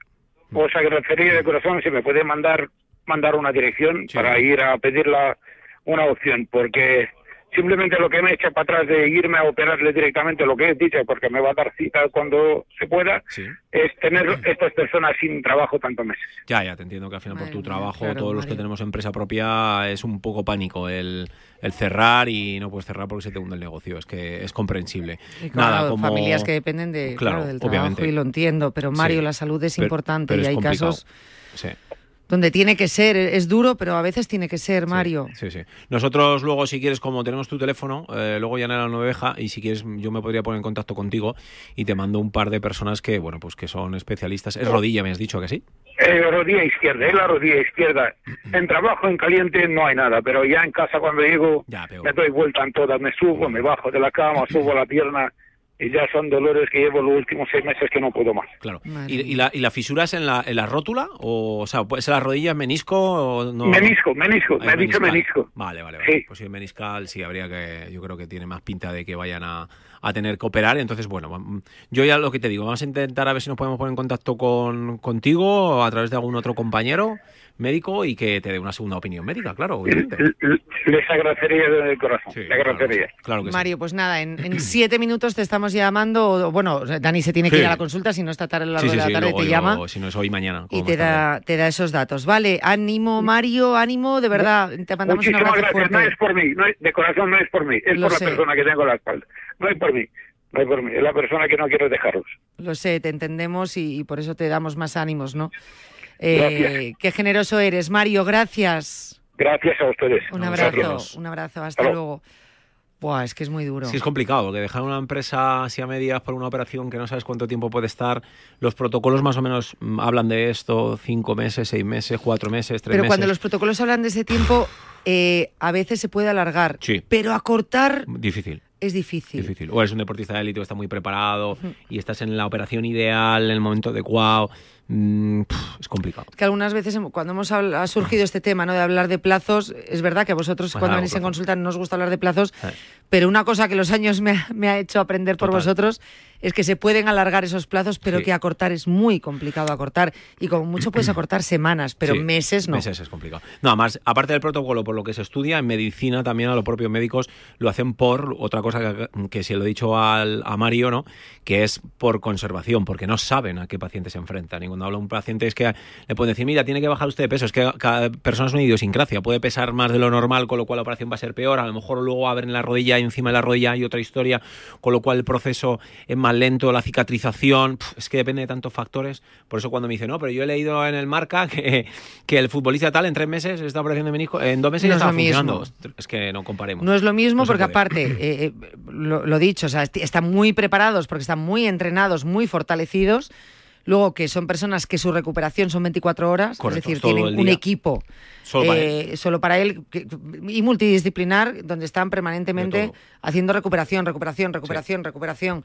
os agradecería de corazón si me puede mandar mandar una dirección para ir a pedir la, una opción, porque Simplemente lo que me echa para atrás de irme a operarle directamente, lo que he dicho, porque me va a dar cita cuando se pueda, es tener estas personas sin trabajo tantos meses. Ya, ya, te entiendo que al final por tu trabajo, claro, todos los que tenemos empresa propia, es un poco pánico el, el cerrar y no puedes cerrar porque se te hunde el negocio. Es que es comprensible. Y claro, Nada, como... familias que dependen de, claro, Claro, del trabajo obviamente. y lo entiendo, pero Mario, Sí. la salud es Pero- importante pero y es hay complicado. casos Sí. Donde tiene que ser, es duro, pero a veces tiene que ser, Mario. Sí, sí. Nosotros luego, si quieres, como tenemos tu teléfono, eh, luego ya en la noveja, y si quieres, yo me podría poner en contacto contigo y te mando un par de personas que, bueno, pues que son especialistas. Es rodilla, me has dicho que sí. Eh, rodilla izquierda, es la rodilla izquierda. (clears throat) En trabajo, en caliente, no hay nada, pero ya en casa cuando llego, me doy vuelta en todas, me subo, me bajo de la cama, subo la pierna, y ya son dolores que llevo los últimos seis meses que no puedo más. Claro. ¿Y, y la, ¿Y la fisura es en la, en la rótula? O, o sea, ¿puede ser la rodilla, menisco o no? Menisco, menisco, Ah, me ha dicho menisco. Vale, vale, vale. Sí. Pues si es meniscal, sí, habría que. Yo creo que tiene más pinta de que vayan a, a tener que operar. Entonces, bueno, yo ya lo que te digo, vamos a intentar a ver si nos podemos poner en contacto con, contigo o a través de algún otro compañero médico y que te dé una segunda opinión médica, claro, obviamente. Les agradecería de corazón, les agradecería. Claro que sí. Mario, pues nada, en, en (clears throat) siete minutos te estamos llamando. o- Bueno, Dani se tiene que Sí. ir a la consulta, si no esta tarde a lo largo Sí, sí, de la sí, tarde luego te yo- llama Si no es hoy, mañana. y te da, te da esos datos. Vale, ánimo, Mario, ánimo, de verdad. Te mandamos un Muchísimas abrazo gracias, fuerte. no es por mí, no es- de corazón no es por mí, es Lo por sé. la persona que tengo a la espalda. No es por mí, no es por mí, es la persona que no quiero dejaros. Lo sé, te entendemos y, y por eso te damos más ánimos, ¿no? Eh, qué generoso eres, Mario, gracias. Gracias a ustedes. Un A abrazo, un abrazo, hasta luego. Buah, es que es muy duro. Sí, es complicado, porque dejar una empresa así a medias por una operación que no sabes cuánto tiempo puede estar, los protocolos más o menos mm, hablan de esto, cinco meses, seis meses, cuatro meses, tres Pero meses. cuando los protocolos hablan de ese tiempo, eh, a veces se puede alargar. Sí. Pero acortar Difícil. Es difícil. Difícil. O eres un deportista de élite que está muy preparado y estás en la operación ideal, en el momento adecuado. Mm, es complicado. Que algunas veces cuando hemos ha surgido este tema ¿no? de hablar de plazos, es verdad que a vosotros Pues cuando venís en consulta no os gusta hablar de plazos, Eh. pero una cosa que los años me ha, me ha hecho aprender por vosotros es que se pueden alargar esos plazos, pero Sí. que acortar es muy complicado acortar. Y como mucho puedes (clears throat) acortar semanas, pero Sí, meses no. Meses es complicado. No, además, aparte del protocolo, por lo que se estudia, en medicina también a los propios médicos lo hacen por otra cosa que, que se lo he dicho al, a Mario, ¿no? Que es por conservación, porque no saben a qué paciente se enfrentan. Y cuando habla un paciente es que le pueden decir, mira, tiene que bajar usted de peso. Es que cada persona es una idiosincrasia. Puede pesar más de lo normal, con lo cual la operación va a ser peor. A lo mejor luego va a haber en la rodilla y encima de la rodilla hay otra historia, con lo cual el proceso es más lento, la cicatrización. es que depende de tantos factores. Por eso cuando me dice, no, pero yo he leído en el marca que, que el futbolista tal en tres meses esta operación de menisco, en dos meses No ya es estaba lo mismo. funcionando. Ostras, Es que no comparemos. No es lo mismo No porque aparte, eh, eh, lo, lo dicho, o sea, est- están muy preparados porque están muy entrenados, muy fortalecidos. Luego que son personas que su recuperación son 24 horas, Correcto, es decir, tienen un equipo Solo para eh, solo para él que- y multidisciplinar donde están permanentemente haciendo recuperación, recuperación, recuperación, recuperación.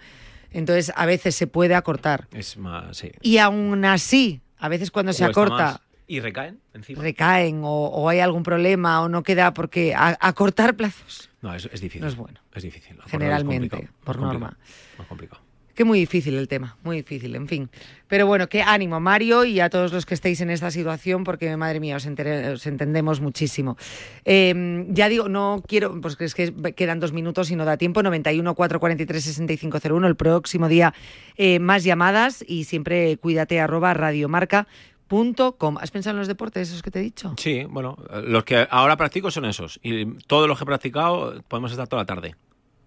Entonces a veces se puede acortar. Es más, sí. Y aún así, a veces cuando se acorta más. Y recaen encima. recaen o, o hay algún problema o no queda porque acortar plazos No, es, es difícil. No es bueno. Es difícil. Es Generalmente, por norma. Más complicado. Que muy difícil el tema, muy difícil, en fin. Pero bueno, qué ánimo, Mario, y a todos los que estéis en esta situación, porque madre mía, os, entendemos muchísimo. Eh, ya digo, no quiero, pues es que quedan dos minutos y no da tiempo. 91 443 6501. El próximo día eh, más llamadas y siempre cuídate arroba radiomarca.com. ¿Has pensado en los deportes, esos que te he dicho? Sí, bueno, los que ahora practico son esos. Y todos los que he practicado podemos estar toda la tarde.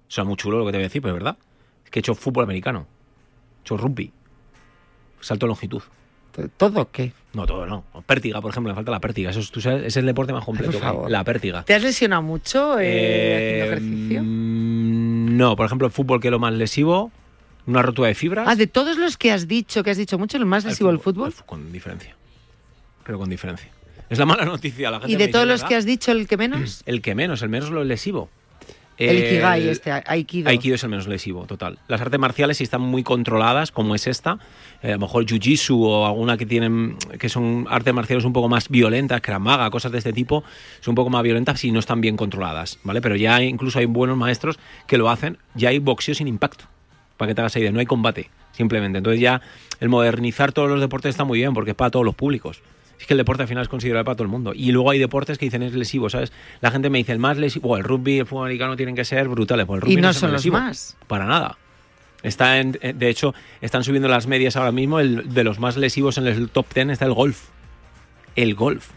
O sea, muy chulo lo que te voy a decir, pero es verdad. Es que he hecho fútbol americano. He hecho rugby. Salto de longitud. ¿Todo qué? No, todo no. Pértiga, por ejemplo, me falta la pértiga. Eso es, tú sabes, es el deporte más completo por favor. La pértiga. ¿Te has lesionado mucho eh, haciendo ejercicio? mm, no, por ejemplo, el fútbol que es lo más lesivo, una rotura de fibras. Ah, de todos los que has dicho, que has dicho mucho, el más lesivo el fútbol. Con diferencia. Pero con diferencia. Es la mala (laughs) noticia. La gente ¿Y de todos los que has dicho, el que menos? (clears throat) El que menos, el menos lo lesivo. El Ikigai, este, Aikido. Aikido es el menos lesivo, total. Las artes marciales, si están muy controladas, como es esta, eh, a lo mejor Jiu-Jitsu o alguna que tienen que son artes marciales un poco más violentas, Krav Maga, cosas de este tipo, son un poco más violentas si no están bien controladas, ¿vale? Pero ya incluso hay buenos maestros que lo hacen, ya hay boxeo sin impacto, para que te hagas idea, no hay combate, simplemente. Entonces ya el modernizar todos los deportes está muy bien porque es para todos los públicos. Es que el deporte al final es considerado para todo el mundo. Y luego hay deportes que dicen es lesivo, ¿sabes? La gente me dice el más lesivo, o el rugby, el fútbol americano tienen que ser brutales. Pues el rugby Y no son los lesivo. más. Para nada. Está en, eh, de hecho, están subiendo las medias ahora mismo. El, de los más lesivos en el top 10 está el golf. El golf.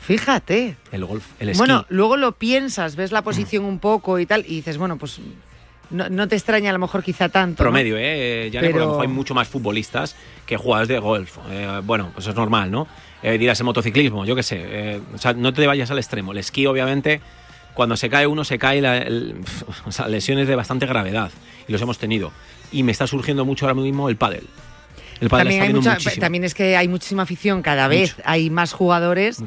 Fíjate. El golf. El esquí. Bueno, luego lo piensas, ves la posición un poco y tal, y dices, bueno, pues no, no te extraña a lo mejor quizá tanto. ¿no? promedio, ¿eh? Ya Pero- mejor hay mucho más futbolistas que jugadores de golf. Eh, bueno, pues es normal, ¿no? Eh, dirás el motociclismo, yo qué sé. eh, o sea, no te vayas al extremo. El esquí, obviamente, cuando se cae uno, se cae la- el- (laughs) o sea, lesiones de bastante gravedad. Y los hemos tenido. Y me está surgiendo mucho ahora mismo el pádel. El pádel También, está hay mucha- también es que hay muchísima afición, cada vez hay más jugadores.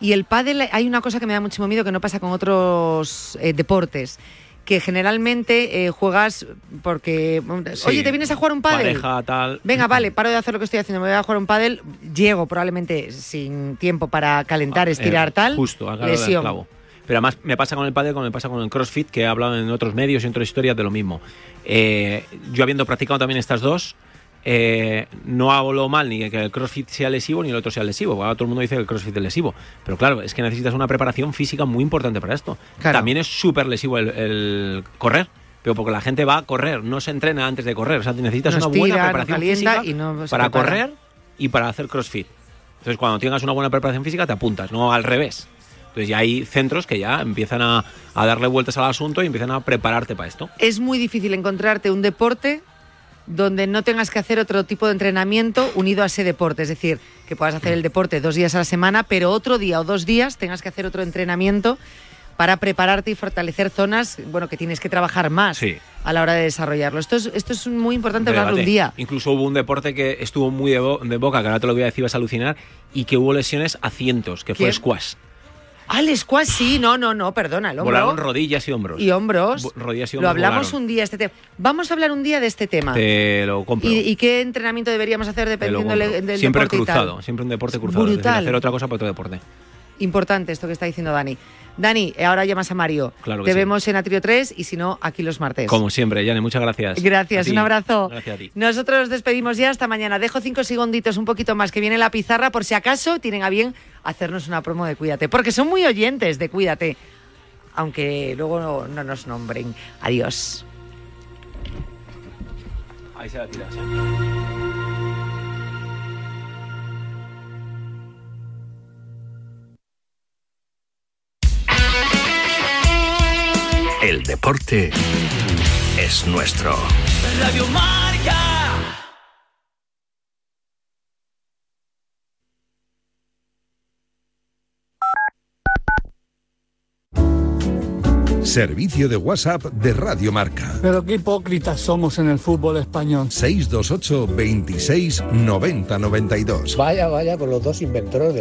Y el pádel, hay una cosa que me da muchísimo miedo que no pasa con otros eh, deportes. Que generalmente eh, juegas porque. Sí. Oye, ¿te vienes a jugar un pádel? Pareja, tal. Venga, vale, paro de hacer lo que estoy haciendo, me voy a jugar un pádel, llego probablemente sin tiempo para calentar, estirar, Eh, tal, Justo, lesión. clavo. Pero además me pasa con el pádel como me pasa con el CrossFit, que he hablado en otros medios y en otras historias de lo mismo. Eh, yo habiendo practicado también estas dos, eh, no hago lo mal ni que el CrossFit sea lesivo ni el otro sea lesivo. Ahora todo el mundo dice que el CrossFit es lesivo. Pero claro, es que necesitas una preparación física muy importante para esto. Claro. También es súper lesivo el, el correr. Pero porque la gente va a correr, no se entrena antes de correr. O sea, necesitas una buena preparación física y no para correr y para hacer CrossFit. Entonces, cuando tengas una buena preparación física, te apuntas, no al revés. Entonces, ya hay centros que ya empiezan a, a darle vueltas al asunto y empiezan a prepararte para esto. Es muy difícil encontrarte un deporte donde no tengas que hacer otro tipo de entrenamiento unido a ese deporte. Es decir, que puedas hacer el deporte dos días a la semana, pero otro día o dos días tengas que hacer otro entrenamiento para prepararte y fortalecer zonas bueno, que tienes que trabajar más a la hora de desarrollarlo. Esto es, esto es muy importante hablarlo un Debate. día. Incluso hubo un deporte que estuvo muy de, bo- de boca, que ahora te lo voy a decir, vas a alucinar, y que hubo lesiones a cientos, que fue squash. El squash sí, no, no, no, perdona, el hombro. Volaron rodillas y hombros. y hombros. Bo- rodillas y Lo hombros hablamos volaron. un día este tema. Vamos a hablar un día de este tema. Te lo compro. ¿Y, y qué entrenamiento deberíamos hacer lo dependiendo le- del siempre deporte y tal? cruzado, siempre un deporte cruzado. brutal. hacer otra cosa para otro deporte. Importante esto que está diciendo Dani. Dani, ahora llamas a Mario. Claro que Te sí. vemos en Atrio 3 y si no, aquí los martes. Como siempre, Yane, muchas gracias. Gracias, un abrazo. Gracias a ti. Nosotros nos despedimos ya hasta mañana. Dejo cinco segunditos, un poquito más, que viene la pizarra por si acaso tienen a bien hacernos una promo de Cuídate. Porque son muy oyentes de Cuídate. Aunque luego no, no nos nombren. Adiós. Ahí se la tiras. El deporte es nuestro. Radio Marca. Servicio de WhatsApp de Radio Marca. Pero qué hipócritas somos en el fútbol español. 628 26 90 92. Vaya, vaya con los dos inventores del